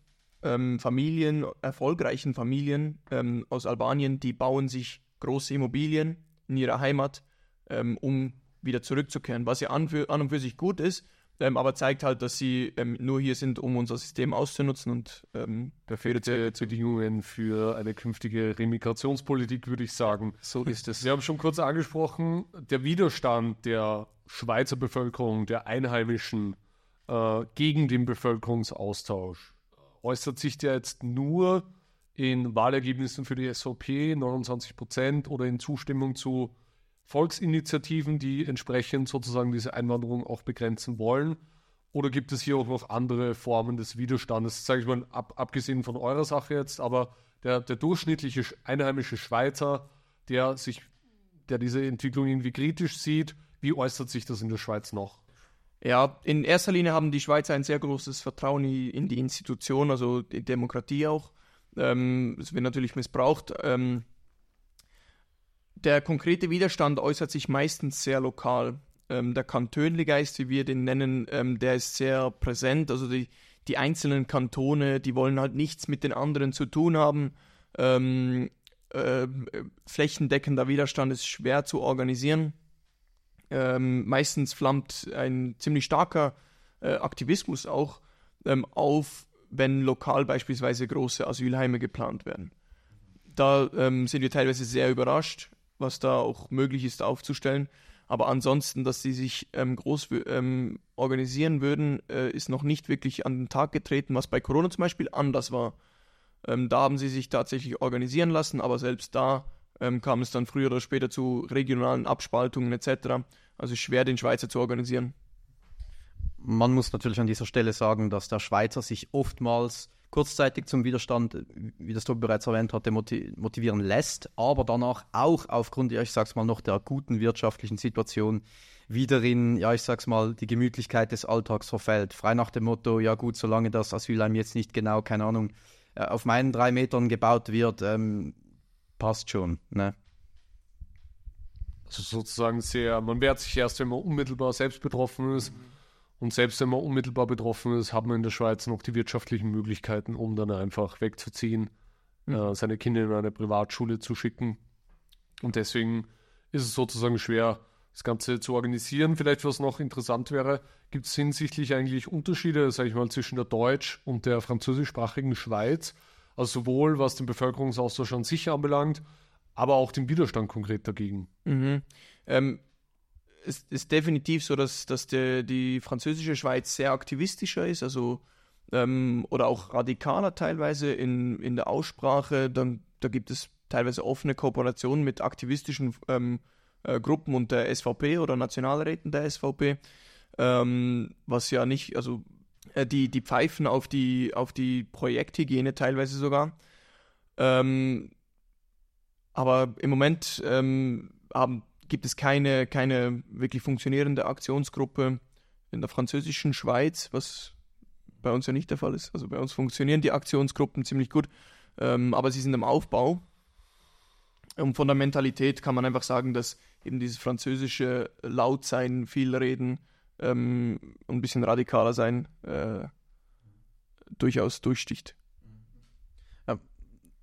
ähm, Familien, erfolgreichen Familien ähm, aus Albanien, die bauen sich große Immobilien in ihrer Heimat, ähm, um wieder zurückzukehren, was ja an, für, an und für sich gut ist, ähm, aber zeigt halt, dass sie ähm, nur hier sind, um unser System auszunutzen und ähm,
Perfekte Bedingungen für eine künftige Remigrationspolitik, würde ich sagen.
so ist es.
Sie haben schon kurz angesprochen, der Widerstand der Schweizer Bevölkerung, der Einheimischen äh, gegen den Bevölkerungsaustausch äußert sich der jetzt nur in Wahlergebnissen für die SVP, 29 Prozent, oder in Zustimmung zu Volksinitiativen, die entsprechend sozusagen diese Einwanderung auch begrenzen wollen? Oder gibt es hier auch noch andere Formen des Widerstandes? Sage ich mal, ab, abgesehen von eurer Sache jetzt, aber der, der durchschnittliche sch- einheimische Schweizer, der sich, der diese Entwicklung irgendwie kritisch sieht, wie äußert sich das in der Schweiz noch?
Ja, in erster Linie haben die Schweizer ein sehr großes Vertrauen in die Institution, also die Demokratie auch. Ähm, es wird natürlich missbraucht. Ähm, der konkrete Widerstand äußert sich meistens sehr lokal. Ähm, der Kantönligeist, wie wir den nennen, ähm, der ist sehr präsent. Also die, die einzelnen Kantone, die wollen halt nichts mit den anderen zu tun haben. Ähm, äh, flächendeckender Widerstand ist schwer zu organisieren. Ähm, meistens flammt ein ziemlich starker äh, Aktivismus auch ähm, auf, wenn lokal beispielsweise große Asylheime geplant werden. Da ähm, sind wir teilweise sehr überrascht, was da auch möglich ist aufzustellen. Aber ansonsten, dass sie sich ähm, groß ähm, organisieren würden, äh, ist noch nicht wirklich an den Tag getreten, was bei Corona zum Beispiel anders war. Ähm, da haben sie sich tatsächlich organisieren lassen, aber selbst da ähm, kam es dann früher oder später zu regionalen Abspaltungen etc. Also schwer, den Schweizer zu organisieren.
Man muss natürlich an dieser Stelle sagen, dass der Schweizer sich oftmals kurzzeitig zum Widerstand, wie das Tobi bereits erwähnt hatte, moti- motivieren lässt, aber danach auch aufgrund, ja, ich sag's mal, noch der guten wirtschaftlichen Situation wieder in, ja, ich sag's mal, die Gemütlichkeit des Alltags verfällt. Frei nach dem Motto, ja gut, solange das Asylheim jetzt nicht genau, keine Ahnung, äh, auf meinen drei Metern gebaut wird, ähm, passt schon. Ne?
Also sozusagen sehr, man wehrt sich erst, wenn man unmittelbar selbst betroffen ist. Und selbst wenn man unmittelbar betroffen ist, hat man in der Schweiz noch die wirtschaftlichen Möglichkeiten, um dann einfach wegzuziehen, äh, seine Kinder in eine Privatschule zu schicken. Und deswegen ist es sozusagen schwer, das Ganze zu organisieren. Vielleicht, was noch interessant wäre, gibt es hinsichtlich eigentlich Unterschiede, sage ich mal, zwischen der deutsch- und der französischsprachigen Schweiz. Also sowohl was den Bevölkerungsaustausch an sich anbelangt, aber auch den Widerstand konkret dagegen.
Mhm. Ähm, es ist definitiv so, dass, dass der, die französische Schweiz sehr aktivistischer ist, also ähm, oder auch radikaler teilweise in, in der Aussprache. Dann, da gibt es teilweise offene Kooperationen mit aktivistischen ähm, äh, Gruppen und der SVP oder Nationalräten der SVP, ähm, was ja nicht, also äh, die, die pfeifen auf die, auf die Projekthygiene teilweise sogar. Ähm, aber im Moment ähm, haben, gibt es keine, keine wirklich funktionierende Aktionsgruppe in der französischen Schweiz, was bei uns ja nicht der Fall ist. Also bei uns funktionieren die Aktionsgruppen ziemlich gut, ähm, aber sie sind im Aufbau. Und von der Mentalität kann man einfach sagen, dass eben dieses französische Lautsein, viel reden, ähm, ein bisschen radikaler sein, äh, durchaus durchsticht.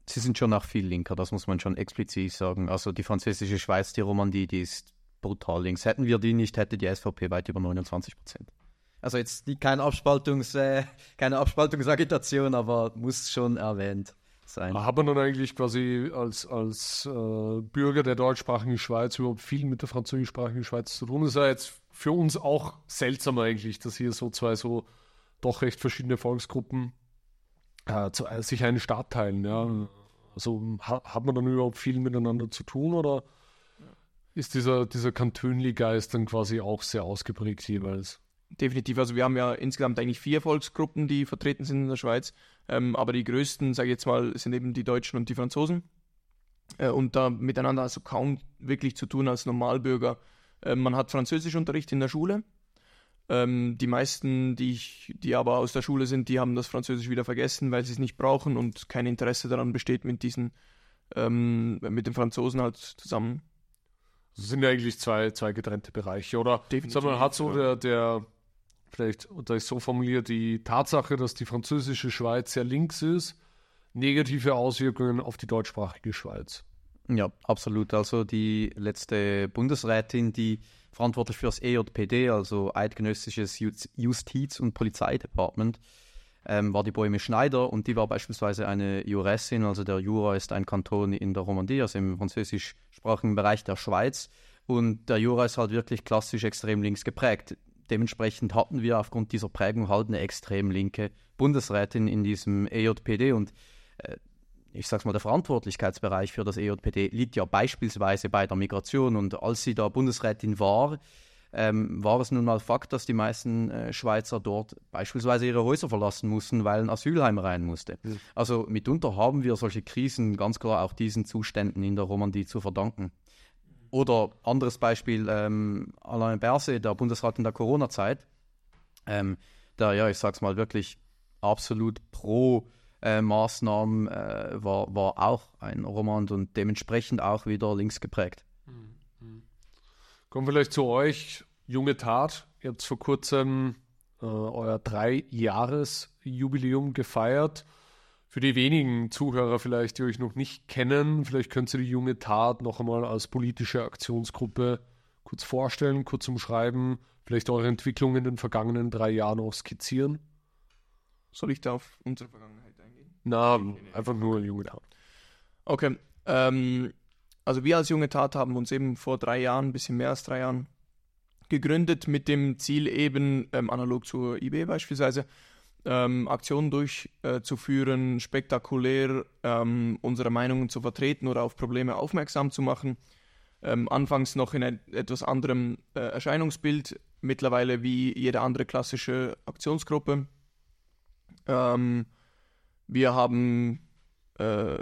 Sie sind schon auch viel linker, das muss man schon explizit sagen. Also die französische Schweiz, die Romandie, die ist brutal links. Hätten wir die nicht, hätte die SVP weit über 29 Prozent. Also jetzt kein Abspaltungs, äh, keine Abspaltungsagitation, aber muss schon erwähnt sein.
Hat man dann eigentlich quasi als, als äh, Bürger der deutschsprachigen Schweiz überhaupt viel mit der französischsprachigen Schweiz zu tun? Das ist ja jetzt für uns auch seltsam eigentlich, dass hier so zwei so doch recht verschiedene Volksgruppen äh, zu, äh, sich einen Staat teilen. Ja? Also ha, hat man dann überhaupt viel miteinander zu tun oder ist dieser, dieser Kantönli-Geist dann quasi auch sehr ausgeprägt jeweils?
definitiv. Also wir haben ja insgesamt eigentlich vier Volksgruppen, die vertreten sind in der Schweiz. Ähm, aber die größten, sage ich jetzt mal, sind eben die Deutschen und die Franzosen. Äh, und da miteinander also kaum wirklich zu tun als Normalbürger. Äh, man hat Französischunterricht in der Schule. Ähm, die meisten, die, ich, die aber aus der Schule sind, die haben das Französisch wieder vergessen, weil sie es nicht brauchen und kein Interesse daran besteht, mit diesen, ähm, mit den Franzosen halt zusammen.
Das sind ja eigentlich zwei, zwei getrennte Bereiche, oder?
Definitiv.
man hat so der, der vielleicht unter ich so formuliert, die Tatsache, dass die französische Schweiz sehr links ist, negative Auswirkungen auf die deutschsprachige Schweiz.
Ja, absolut. Also die letzte Bundesrätin, die verantwortlich für das EJPD, also Eidgenössisches Justiz- und Polizeidepartement, ähm, war die Boheme Schneider und die war beispielsweise eine Juressin, also der Jura ist ein Kanton in der Romandie, also im französischsprachigen Bereich der Schweiz. Und der Jura ist halt wirklich klassisch extrem links geprägt dementsprechend hatten wir aufgrund dieser Prägung halt eine extrem linke Bundesrätin in diesem EJPD und äh, ich sag's mal, der Verantwortlichkeitsbereich für das EJPD liegt ja beispielsweise bei der Migration und als sie da Bundesrätin war, ähm, war es nun mal Fakt, dass die meisten äh, Schweizer dort beispielsweise ihre Häuser verlassen mussten, weil ein Asylheim rein musste. Mhm. Also mitunter haben wir solche Krisen ganz klar auch diesen Zuständen in der Romandie zu verdanken. Oder anderes Beispiel, ähm, Alain Berset, der Bundesrat in der Corona-Zeit, ähm, der, ja, ich sag's mal wirklich absolut pro äh, Maßnahmen äh, war, war auch ein Roman und dementsprechend auch wieder links geprägt. Mhm.
Kommen wir vielleicht zu euch, junge Tat. Ihr habt vor kurzem äh, euer Drei-Jahres-Jubiläum gefeiert. Für die wenigen Zuhörer vielleicht, die euch noch nicht kennen, vielleicht könnt ihr die junge Tat noch einmal als politische Aktionsgruppe kurz vorstellen, kurz umschreiben, vielleicht eure Entwicklung in den vergangenen drei Jahren auch skizzieren.
Soll ich da auf unsere Vergangenheit?
Na, einfach nur junge Tat.
Okay. Ähm, also wir als junge Tat haben uns eben vor drei Jahren, ein bisschen mehr als drei Jahren, gegründet mit dem Ziel eben, ähm, analog zur IB beispielsweise, ähm, Aktionen durchzuführen, spektakulär ähm, unsere Meinungen zu vertreten oder auf Probleme aufmerksam zu machen. Ähm, anfangs noch in ein, etwas anderem äh, Erscheinungsbild, mittlerweile wie jede andere klassische Aktionsgruppe. Ähm, wir haben, äh,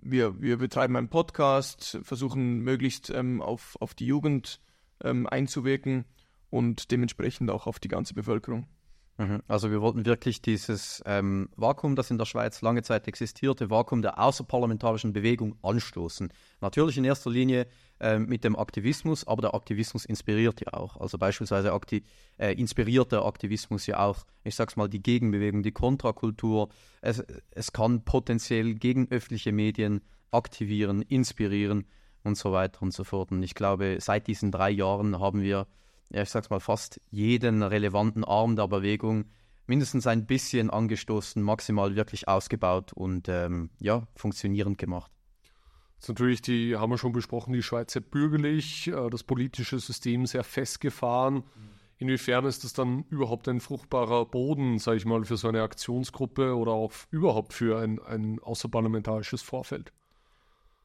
wir, wir betreiben einen Podcast, versuchen möglichst ähm, auf, auf die Jugend ähm, einzuwirken und dementsprechend auch auf die ganze Bevölkerung.
Mhm. Also wir wollten wirklich dieses ähm, Vakuum, das in der Schweiz lange Zeit existierte, Vakuum der außerparlamentarischen Bewegung anstoßen. Natürlich in erster Linie äh, mit dem Aktivismus, aber der Aktivismus inspiriert ja auch. Also beispielsweise akti äh, inspiriert der Aktivismus ja auch, ich sag's mal, die Gegenbewegung, die Kontrakultur. Es, es kann potenziell gegen öffentliche Medien aktivieren, inspirieren und so weiter und so fort. Und ich glaube, seit diesen drei Jahren haben wir ja, ich sag's mal, fast jeden relevanten Arm der Bewegung mindestens ein bisschen angestoßen, maximal wirklich ausgebaut und ähm, ja, funktionierend gemacht.
Ist natürlich, die haben wir schon besprochen, die Schweiz sehr bürgerlich, äh, das politische System sehr festgefahren. Mhm. Inwiefern ist das dann überhaupt ein fruchtbarer Boden, sage ich mal, für so eine Aktionsgruppe oder auch überhaupt für ein, ein außerparlamentarisches Vorfeld?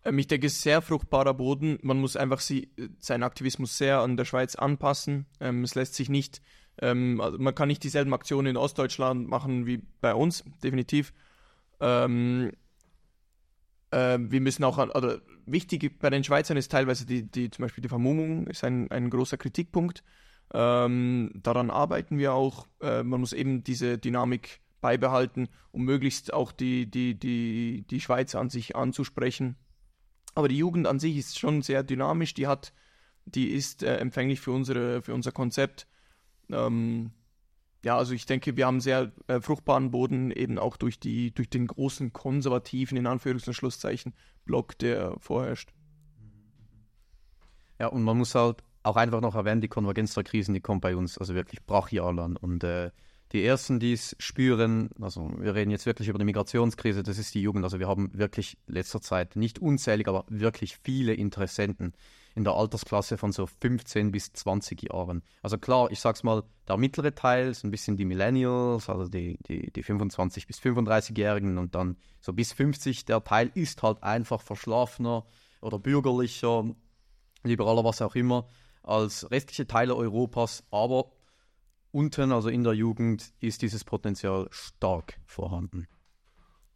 Ähm, ich denke, es ist sehr fruchtbarer Boden. Man muss einfach sie, seinen Aktivismus sehr an der Schweiz anpassen. Ähm, es lässt sich nicht, ähm, also man kann nicht dieselben Aktionen in Ostdeutschland machen wie bei uns, definitiv. Ähm, äh, wir müssen auch, oder wichtig bei den Schweizern ist teilweise die, die zum Beispiel die Vermummung ist ein, ein großer Kritikpunkt. Ähm, daran arbeiten wir auch. Äh, man muss eben diese Dynamik beibehalten, um möglichst auch die, die, die, die Schweiz an sich anzusprechen. Aber die Jugend an sich ist schon sehr dynamisch, die hat, die ist äh, empfänglich für, unsere, für unser Konzept. Ähm, ja, also ich denke, wir haben sehr äh, fruchtbaren Boden, eben auch durch, die, durch den großen konservativen, in Anführungs- und Schlusszeichen, Block, der vorherrscht.
Ja, und man muss halt auch einfach noch erwähnen, die Konvergenz der Krisen, die kommt bei uns also wirklich brachial an. Und äh, die Ersten, die es spüren, also wir reden jetzt wirklich über die Migrationskrise, das ist die Jugend. Also wir haben wirklich letzter Zeit nicht unzählig, aber wirklich viele Interessenten in der Altersklasse von so 15 bis 20 Jahren. Also klar, ich sag's mal, der mittlere Teil ist ein bisschen die Millennials, also die, die, die 25 bis 35-Jährigen und dann so bis 50, der Teil ist halt einfach verschlafener oder bürgerlicher, liberaler, was auch immer, als restliche Teile Europas, aber unten, also in der Jugend, ist dieses Potenzial stark vorhanden.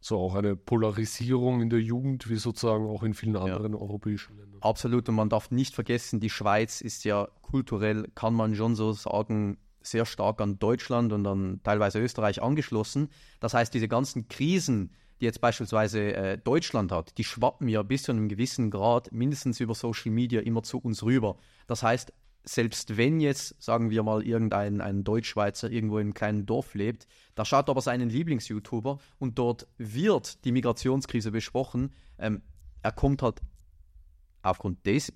So auch eine Polarisierung in der Jugend, wie sozusagen auch in vielen anderen ja. europäischen Ländern.
Absolut, und man darf nicht vergessen, die Schweiz ist ja kulturell, kann man schon so sagen, sehr stark an Deutschland und an teilweise Österreich angeschlossen. Das heißt, diese ganzen Krisen, die jetzt beispielsweise äh, Deutschland hat, die schwappen ja bis zu einem gewissen Grad mindestens über Social Media immer zu uns rüber. Das heißt, selbst wenn jetzt, sagen wir mal, irgendein ein Deutschschweizer irgendwo in einem kleinen Dorf lebt, da schaut aber seinen Lieblings-YouTuber und dort wird die Migrationskrise besprochen, ähm, er kommt halt aufgrund des,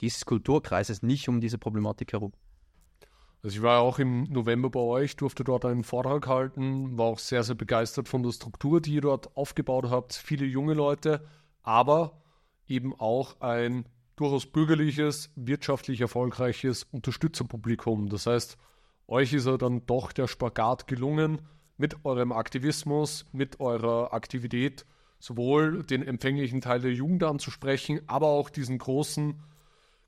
dieses Kulturkreises nicht um diese Problematik herum.
Also ich war auch im November bei euch, durfte dort einen Vortrag halten, war auch sehr, sehr begeistert von der Struktur, die ihr dort aufgebaut habt. Viele junge Leute, aber eben auch ein durchaus bürgerliches, wirtschaftlich erfolgreiches Unterstützerpublikum. Das heißt, euch ist ja dann doch der Spagat gelungen, mit eurem Aktivismus, mit eurer Aktivität sowohl den empfänglichen Teil der Jugend anzusprechen, aber auch diesen großen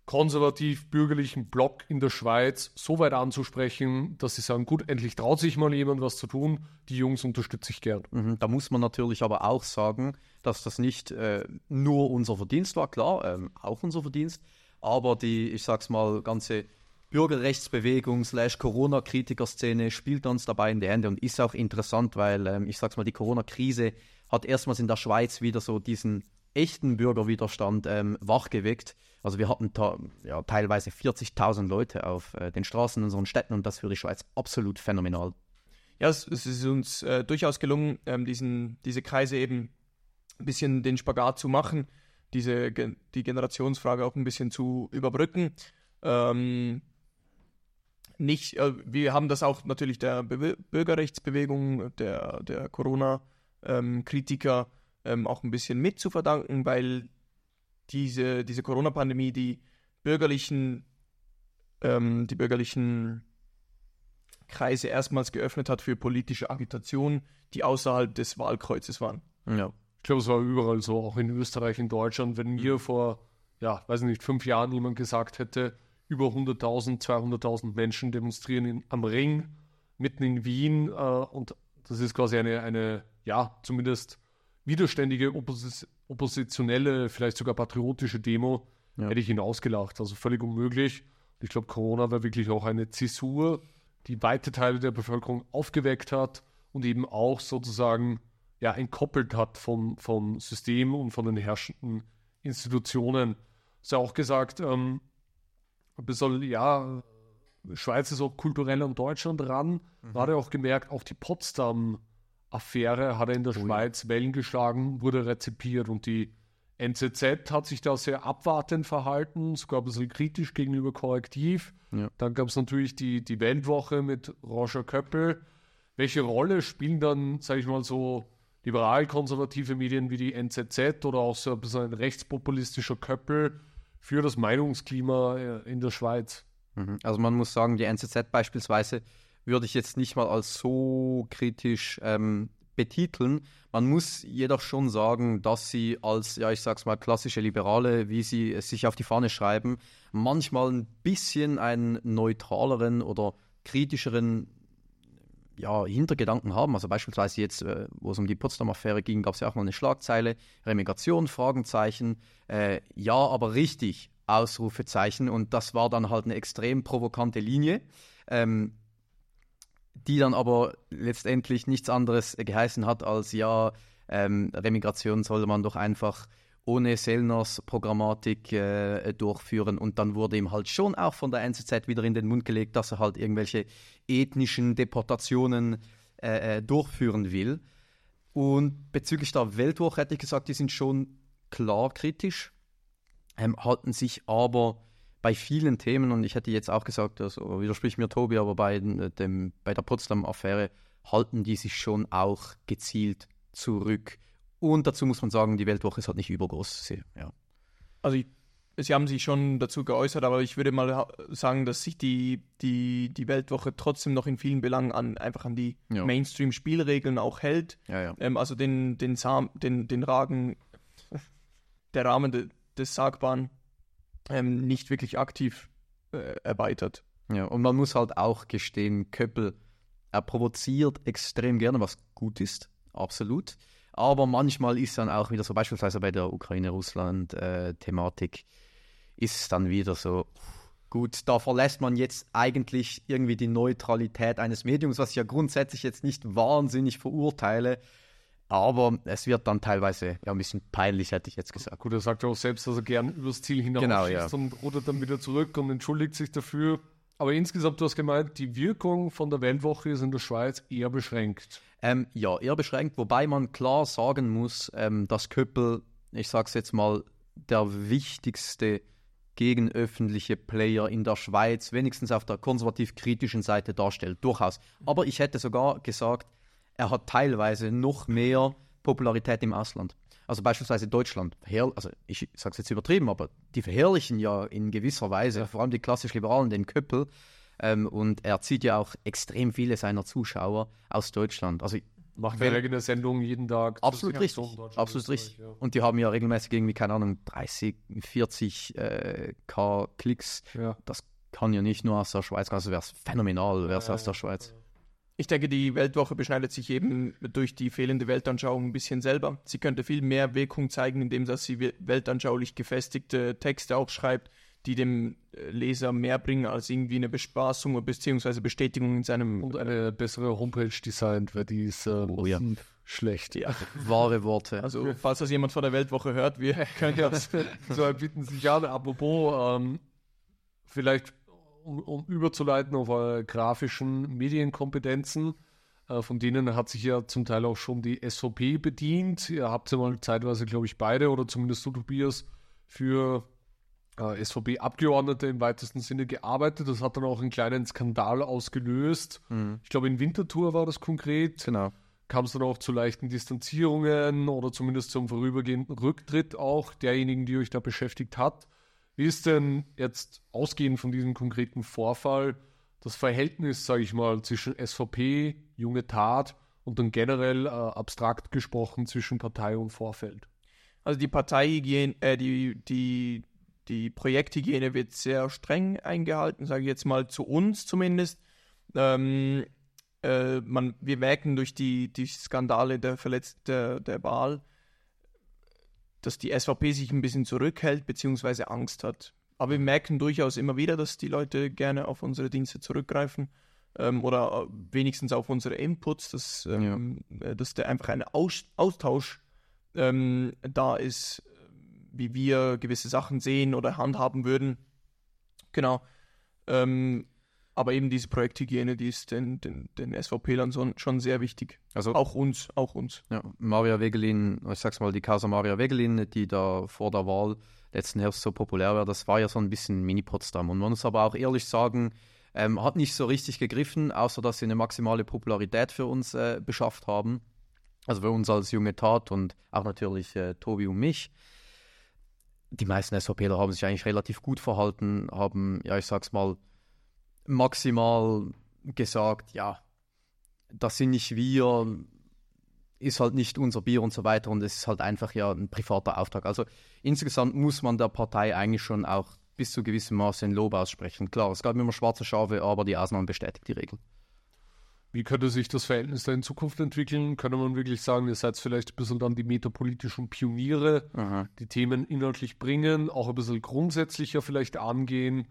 konservativ-bürgerlichen Block in der Schweiz so weit anzusprechen, dass sie sagen, gut, endlich traut sich mal jemand was zu tun, die Jungs unterstütze ich gern.
Mhm, da muss man natürlich aber auch sagen, dass das nicht äh, nur unser Verdienst war, klar, ähm, auch unser Verdienst, aber die, ich sag's mal, ganze Bürgerrechtsbewegung slash Corona-Kritiker-Szene spielt uns dabei in die Hände und ist auch interessant, weil ähm, ich sag's mal, die Corona-Krise hat erstmals in der Schweiz wieder so diesen echten Bürgerwiderstand ähm, wachgeweckt. Also wir hatten ja, teilweise 40.000 Leute auf äh, den Straßen in unseren Städten und das für die Schweiz absolut phänomenal.
Ja, es, es ist uns äh, durchaus gelungen, ähm, diesen, diese Kreise eben ein bisschen den Spagat zu machen, diese, die Generationsfrage auch ein bisschen zu überbrücken. Ähm, nicht, äh, wir haben das auch natürlich der Be Bürgerrechtsbewegung, der, der Corona-Kritiker ähm, auch ein bisschen mit zu verdanken, weil diese, diese Corona-Pandemie die bürgerlichen, ähm, die bürgerlichen Kreise erstmals geöffnet hat für politische Agitation, die außerhalb des Wahlkreuzes waren.
Ja. Ich glaube, es war überall so, auch in Österreich, in Deutschland. Wenn mir mhm. vor, ja, weiß nicht, fünf Jahren jemand gesagt hätte, über 100.000, 200.000 Menschen demonstrieren in, am Ring, mitten in Wien, äh, und das ist quasi eine, eine, ja, zumindest widerständige, Oppos oppositionelle, vielleicht sogar patriotische Demo, ja. hätte ich ihn ausgelacht. Also völlig unmöglich. Ich glaube, Corona war wirklich auch eine Zäsur, die weite Teile der Bevölkerung aufgeweckt hat und eben auch sozusagen ja, entkoppelt hat vom, vom System und von den herrschenden Institutionen. Ist ja auch gesagt, ähm, bisschen, ja, Schweiz ist auch kulturell an Deutschland ran. Mhm. Da hat er auch gemerkt, auch die Potsdam- Affäre hat er in der oh, Schweiz ja. Wellen geschlagen, wurde rezipiert und die NZZ hat sich da sehr abwartend verhalten, sogar ein bisschen kritisch gegenüber Korrektiv. Ja. Dann gab es natürlich die, die Weltwoche mit Roger Köppel. Welche Rolle spielen dann, sage ich mal so, liberal-konservative Medien wie die NZZ oder auch so ein bisschen ein rechtspopulistischer Köppel für das Meinungsklima äh, in der Schweiz.
Mhm. Also man muss sagen, die NZZ beispielsweise würde ich jetzt nicht mal als so kritisch ähm, betiteln. Man muss jedoch schon sagen, dass sie als, ja, ich sag's mal, klassische Liberale, wie sie es sich auf die Fahne schreiben, manchmal ein bisschen einen neutraleren oder kritischeren ja, Hintergedanken haben. Also beispielsweise jetzt, äh, wo es um die Potsdam-Affäre ging, gab es ja auch mal eine Schlagzeile, Remigration, Fragenzeichen, äh, ja, aber richtig, Ausrufezeichen. Und das war dann halt eine extrem provokante Linie. Ähm, die dann aber letztendlich nichts anderes geheißen hat als ja, ähm, Remigration soll man doch einfach ohne Sellners Programmatik äh, durchführen. Und dann wurde ihm halt schon auch von der NZZ wieder in den Mund gelegt, dass er halt irgendwelche ethnischen Deportationen äh, äh, durchführen will. Und bezüglich der Weltwoche hätte ich gesagt, die sind schon klar kritisch, ähm, halten sich aber bei vielen Themen, und ich hätte jetzt auch gesagt, also widerspricht mir Tobi, aber bei, äh, dem, bei der Potsdam-Affäre halten die sich schon auch gezielt zurück. Und dazu muss man sagen, die Weltwoche ist halt nicht übergroß. Ja.
Also ich, Sie haben sich schon dazu geäußert, aber ich würde mal sagen, dass sich die, die, die Weltwoche trotzdem noch in vielen Belangen an, einfach an die ja. Mainstream-Spielregeln auch hält.
Ja.
Ähm, also den, den, Sam, den, den Ragen, der Rahmen de, des Sagbaren ähm, nicht wirklich aktiv äh, erweitert.
Ja, und man muss halt auch gestehen, Köppel, er provoziert extrem gerne, was gut ist, absolut. Aber manchmal ist dann auch wieder so, beispielsweise bei der Ukraine-Russland-Thematik, äh, ist es dann wieder so, gut, da verlässt man jetzt eigentlich irgendwie die Neutralität eines Mediums, was ich ja grundsätzlich jetzt nicht wahnsinnig verurteile. Aber es wird dann teilweise ja ein bisschen peinlich, hätte ich jetzt gesagt.
Gut, er sagt ja auch selbst, dass er gern übers Ziel hinaus
genau, ja.
und rudert dann wieder zurück und entschuldigt sich dafür. Aber insgesamt, du hast gemeint, die Wirkung von der Weltwoche ist in der Schweiz eher beschränkt.
Ähm, ja, eher beschränkt, wobei man klar sagen muss, ähm, dass Köppel, ich sage es jetzt mal, der wichtigste gegenöffentliche Player in der Schweiz, wenigstens auf der konservativ-kritischen Seite darstellt. Durchaus. Aber ich hätte sogar gesagt, er hat teilweise noch mehr Popularität im Ausland. Also beispielsweise Deutschland, also ich sage es jetzt übertrieben, aber die verherrlichen ja in gewisser Weise, ja. vor allem die klassisch Liberalen, den Köppel. Ähm, und er zieht ja auch extrem viele seiner Zuschauer aus Deutschland. Also
Macht eine eigene Sendung jeden Tag.
Absolut richtig. Absolut richtig. Ja. Und die haben ja regelmäßig irgendwie, keine Ahnung, 30, 40 äh, K Klicks. Ja. Das kann ja nicht nur aus der Schweiz, also wäre es phänomenal, wäre es aus der Schweiz.
Ich denke, die Weltwoche beschneidet sich eben durch die fehlende Weltanschauung ein bisschen selber. Sie könnte viel mehr Wirkung zeigen, indem sie weltanschaulich gefestigte Texte auch schreibt, die dem äh, Leser mehr bringen als irgendwie eine Bespaßung bzw. Bestätigung in seinem.
Und eine bessere Homepage designt, weil die ist äh, oh, ja. schlecht.
Ja. Wahre Worte.
Also, falls das jemand von der Weltwoche hört, wir können das
so bieten sich an. Apropos, ähm, vielleicht um, um überzuleiten auf eure grafischen Medienkompetenzen. Äh, von denen hat sich ja zum Teil auch schon die SVP bedient. Ihr habt ja mal zeitweise, glaube ich, beide oder zumindest du, Tobias, für äh, SVP-Abgeordnete im weitesten Sinne gearbeitet. Das hat dann auch einen kleinen Skandal ausgelöst. Mhm. Ich glaube, in Winterthur war das konkret.
Genau.
Kam es dann auch zu leichten Distanzierungen oder zumindest zum vorübergehenden Rücktritt auch derjenigen, die euch da beschäftigt hat. Wie ist denn jetzt ausgehend von diesem konkreten Vorfall das Verhältnis, sage ich mal, zwischen SVP, junge Tat und dann generell äh, abstrakt gesprochen zwischen Partei und Vorfeld?
Also die Parteihygiene, äh, die, die, die Projekthygiene wird sehr streng eingehalten, sage ich jetzt mal zu uns zumindest. Ähm, äh, man, wir merken durch die, die Skandale der, Verletz der, der Wahl, dass die SVP sich ein bisschen zurückhält bzw. Angst hat. Aber wir merken durchaus immer wieder, dass die Leute gerne auf unsere Dienste zurückgreifen ähm, oder äh, wenigstens auf unsere Inputs, dass, ähm, ja. Äh, dass da einfach ein Aus Austausch ähm, da ist, wie wir gewisse Sachen sehen oder handhaben würden. Genau. Ähm, aber eben diese Projekthygiene, die ist den, den, den SVP-Lern so, schon sehr wichtig. Also auch uns, auch uns.
Ja, Maria Wegelin, ich sag's mal, die Causa Maria Wegelin, die da vor der Wahl letzten Herbst so populär war, das war ja so ein bisschen Mini-Potsdam. Und man muss aber auch ehrlich sagen, ähm, hat nicht so richtig gegriffen, außer dass sie eine maximale Popularität für uns äh, beschafft haben. also für uns als junge Tat und auch natürlich äh, Tobi und mich. Die meisten SVPler haben sich eigentlich relativ gut verhalten, haben, ja, ich sag's mal, maximal gesagt, ja, das sind nicht wir, ist halt nicht unser Bier und so weiter und es ist halt einfach ja ein privater Auftrag. Also insgesamt muss man der Partei eigentlich schon auch bis zu gewissem Maße ein Lob aussprechen. Klar, es gab immer schwarze Schafe, aber die Ausnahme bestätigt die Regel.
Wie könnte sich das Verhältnis da in Zukunft entwickeln? Könnte man wirklich sagen, ihr seid vielleicht ein bisschen dann die metapolitischen Pioniere, Aha. die Themen inhaltlich bringen, auch ein bisschen grundsätzlicher vielleicht angehen,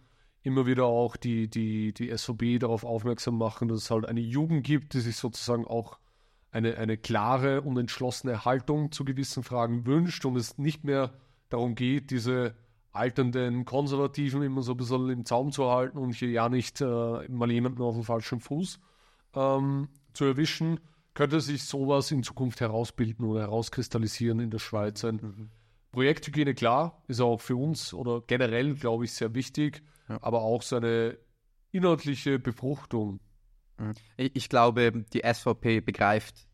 immer wieder auch die, die, die SVB darauf aufmerksam machen, dass es halt eine Jugend gibt, die sich sozusagen auch eine, eine klare und entschlossene Haltung zu gewissen Fragen wünscht und es nicht mehr darum geht, diese alternden Konservativen immer so ein bisschen im Zaum zu halten und hier ja nicht äh, mal jemanden auf dem falschen Fuß ähm, zu erwischen, könnte sich sowas in Zukunft herausbilden oder herauskristallisieren in der Schweiz. Ein mhm. Projekthygiene, klar, ist auch für uns oder generell, glaube ich, sehr wichtig, ja. aber auch seine inhaltliche Befruchtung.
Ich glaube, die SVP begreift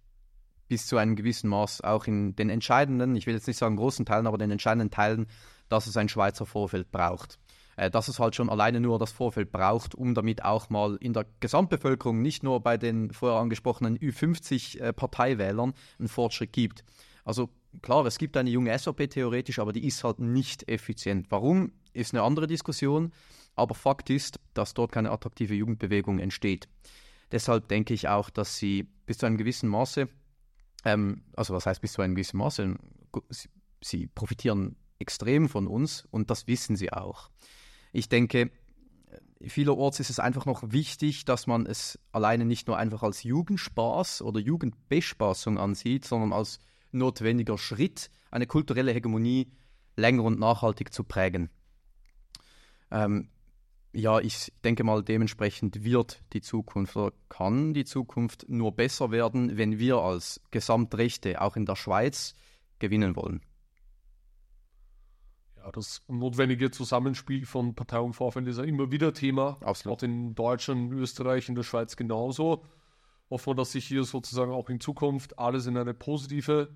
bis zu einem gewissen Maß auch in den entscheidenden, ich will jetzt nicht sagen großen Teilen, aber den entscheidenden Teilen, dass es ein Schweizer Vorfeld braucht. Äh, dass es halt schon alleine nur das Vorfeld braucht, um damit auch mal in der Gesamtbevölkerung, nicht nur bei den vorher angesprochenen Ü50-Parteiwählern, äh, einen Fortschritt gibt. Also klar, es gibt eine junge SVP theoretisch, aber die ist halt nicht effizient. Warum, ist eine andere Diskussion, aber Fakt ist, dass dort keine attraktive Jugendbewegung entsteht. Deshalb denke ich auch, dass sie bis zu einem gewissen Maße, ähm, also was heißt bis zu einem gewissen Maße, sie, profitieren extrem von uns und das wissen sie auch. Ich denke, vielerorts ist es einfach noch wichtig, dass man es alleine nicht nur einfach als Jugendspaß oder Jugendbespaßung ansieht, sondern als notwendiger Schritt, eine kulturelle Hegemonie länger und nachhaltig zu prägen. Ähm, ja, ich denke mal, dementsprechend wird die Zukunft oder kann die Zukunft nur besser werden, wenn wir als Gesamtrechte auch in der Schweiz gewinnen wollen
ja, das notwendige Zusammenspiel von Partei und Vorfeld ist ja immer wieder Thema. Absolut. Auch in Deutschland, Österreich, in der Schweiz genauso. Hoffen wir, dass sich hier sozusagen auch in Zukunft alles in eine positive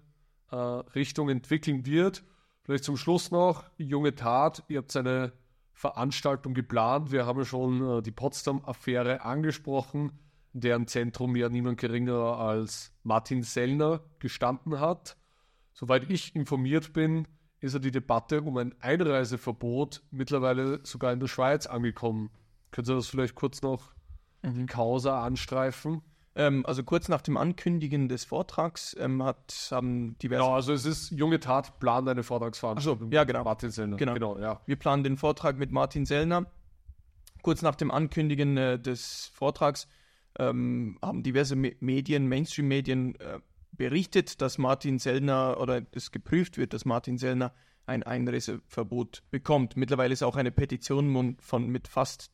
äh, Richtung entwickeln wird. Vielleicht zum Schluss noch, junge Tat, ihr habt eine Veranstaltung geplant. Wir haben ja schon äh, die Potsdam-Affäre angesprochen, deren Zentrum ja niemand geringer als Martin Sellner gestanden hat. Soweit ich informiert bin, ist ja die Debatte um ein Einreiseverbot mittlerweile sogar in der Schweiz angekommen. Können Sie das vielleicht kurz noch mhm. die Causa anstreifen?
Ähm, also kurz nach dem Ankündigen des Vortrags ähm, hat, haben diverse...
Ja, also es ist Junge Tat plant eine Vortragsveranstaltung.
So, ja, genau.
Martin Sellner.
Genau. genau ja. Wir planen den Vortrag mit Martin Sellner. Kurz nach dem Ankündigen äh, des Vortrags ähm, haben diverse Me Medien, Mainstream-Medien äh, berichtet, dass Martin Sellner oder es geprüft wird, dass Martin Sellner ein Einreiseverbot bekommt. Mittlerweile ist auch eine Petition von mit fast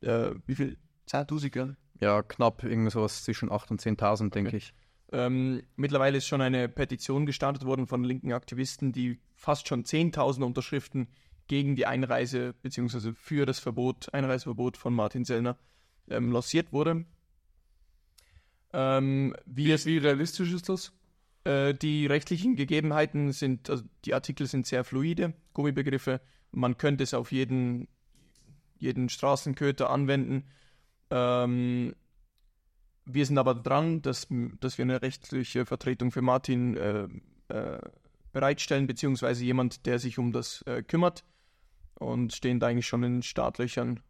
äh, wie viel?
10.000, Ja, knapp irgendwas zwischen 8.000 und 10.000, denke ich.
Ähm, mittlerweile ist schon eine Petition gestartet worden von linken Aktivisten, die fast schon 10.000 Unterschriften gegen die Einreise bzw. für das Verbot, Einreiseverbot von Martin Sellner ähm, lanciert wurde.
Ähm, wie, wie, wie, realistisch ist das?
Äh, die rechtlichen Gegebenheiten sind, also die Artikel sind sehr fluide, Gummibegriffe. Man könnte es auf jeden, jeden Straßenköter anwenden. Ähm, wir sind aber dran, dass, dass wir eine rechtliche Vertretung für Martin äh, äh, bereitstellen, beziehungsweise jemand, der sich um das äh, kümmert und stehen da eigentlich schon in den Startlöchern.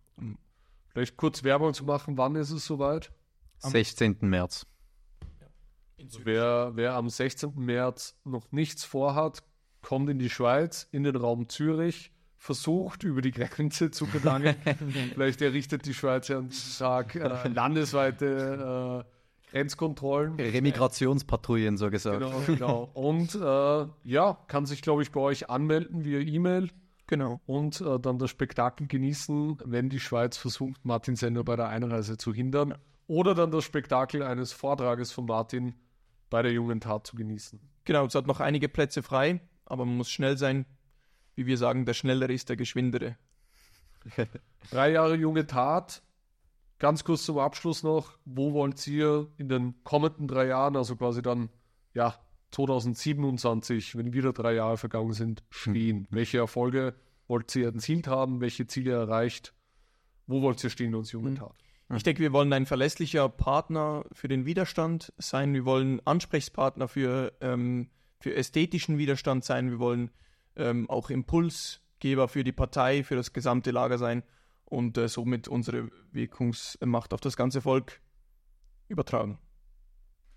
Vielleicht kurz Werbung zu machen, wann ist es soweit?
16. März.
Also wer, wer am 16. März noch nichts vorhat, kommt in die Schweiz, in den Raum Zürich, versucht über die Grenze zu gelangen. Vielleicht errichtet die Schweiz ja einen Tag äh, landesweite äh, Grenzkontrollen.
Remigrationspatrouillen, so gesagt.
Genau, genau. Und äh, ja, kann sich, glaube ich, bei euch anmelden via E-Mail.
Genau.
Und äh, dann das Spektakel genießen, wenn die Schweiz versucht, Martin Sender bei der Einreise zu hindern. Ja oder dann das Spektakel eines Vortrages von Martin bei der jungen Tat zu genießen.
Genau, es hat noch einige Plätze frei, aber man muss schnell sein. Wie wir sagen, der Schnellere ist der Geschwindere.
Drei Jahre junge Tat. ganz kurz zum Abschluss noch, wo wollt ihr in den kommenden drei Jahren, also quasi dann, ja, 2027, wenn wieder drei Jahre vergangen sind, stehen? Hm. Welche Erfolge wollt ihr erzielt haben? Welche Ziele erreicht? Wo wollt ihr stehen uns junge Tat?
Ich denke, wir wollen ein verlässlicher Partner für den Widerstand sein. Wir wollen Ansprechpartner für, ähm, für ästhetischen Widerstand sein. Wir wollen ähm, auch Impulsgeber für die Partei, für das gesamte Lager sein und äh, somit unsere Wirkungsmacht auf das ganze Volk übertragen.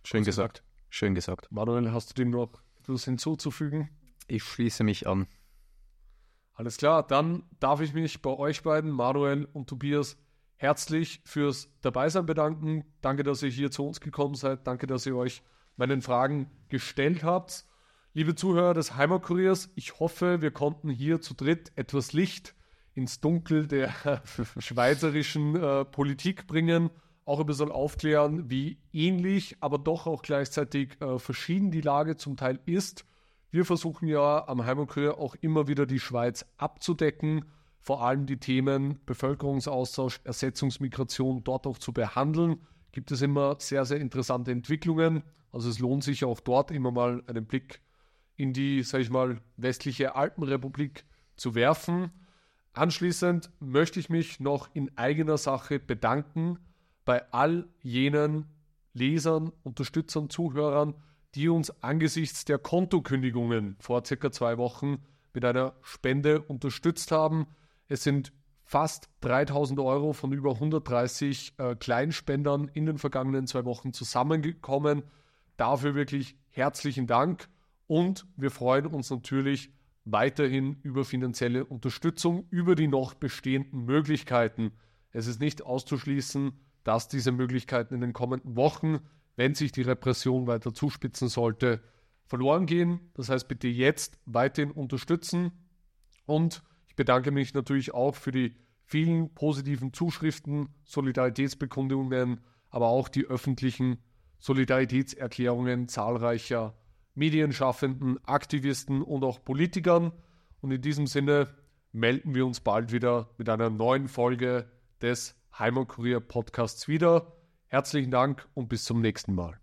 Schön gesagt. Schön gesagt.
Manuel, hast du dem noch etwas hinzuzufügen?
Ich schließe mich an.
Alles klar, dann darf ich mich bei euch beiden, Manuel und Tobias, herzlich fürs Dabeisein bedanken. Danke, dass ihr hier zu uns gekommen seid. Danke, dass ihr euch meinen Fragen gestellt habt. Liebe Zuhörer des Heimatkuriers, ich hoffe, wir konnten hier zu dritt etwas Licht ins Dunkel der schweizerischen äh, Politik bringen, auch ein bisschen aufklären, wie ähnlich, aber doch auch gleichzeitig äh, verschieden die Lage zum Teil ist. Wir versuchen ja am Heimatkurier auch immer wieder die Schweiz abzudecken vor allem die Themen Bevölkerungsaustausch, Ersetzungsmigration dort auch zu behandeln. Gibt es immer sehr, sehr interessante Entwicklungen. Also es lohnt sich auch dort immer mal einen Blick in die, sage ich mal, westliche Alpenrepublik zu werfen. Anschließend möchte ich mich noch in eigener Sache bedanken bei all jenen Lesern, Unterstützern, Zuhörern, die uns angesichts der Kontokündigungen vor circa zwei Wochen mit einer Spende unterstützt haben. Es sind fast 3000 Euro von über 130 äh, Kleinspendern in den vergangenen zwei Wochen zusammengekommen. Dafür wirklich herzlichen Dank und wir freuen uns natürlich weiterhin über finanzielle Unterstützung, über die noch bestehenden Möglichkeiten. Es ist nicht auszuschließen, dass diese Möglichkeiten in den kommenden Wochen, wenn sich die Repression weiter zuspitzen sollte, verloren gehen. Das heißt, bitte jetzt weiterhin unterstützen und ich bedanke mich natürlich auch für die vielen positiven Zuschriften, Solidaritätsbekundungen, aber auch die öffentlichen Solidaritätserklärungen zahlreicher Medienschaffenden, Aktivisten und auch Politikern. Und in diesem Sinne melden wir uns bald wieder mit einer neuen Folge des Heimatkurier Podcasts wieder. Herzlichen Dank und bis zum nächsten Mal.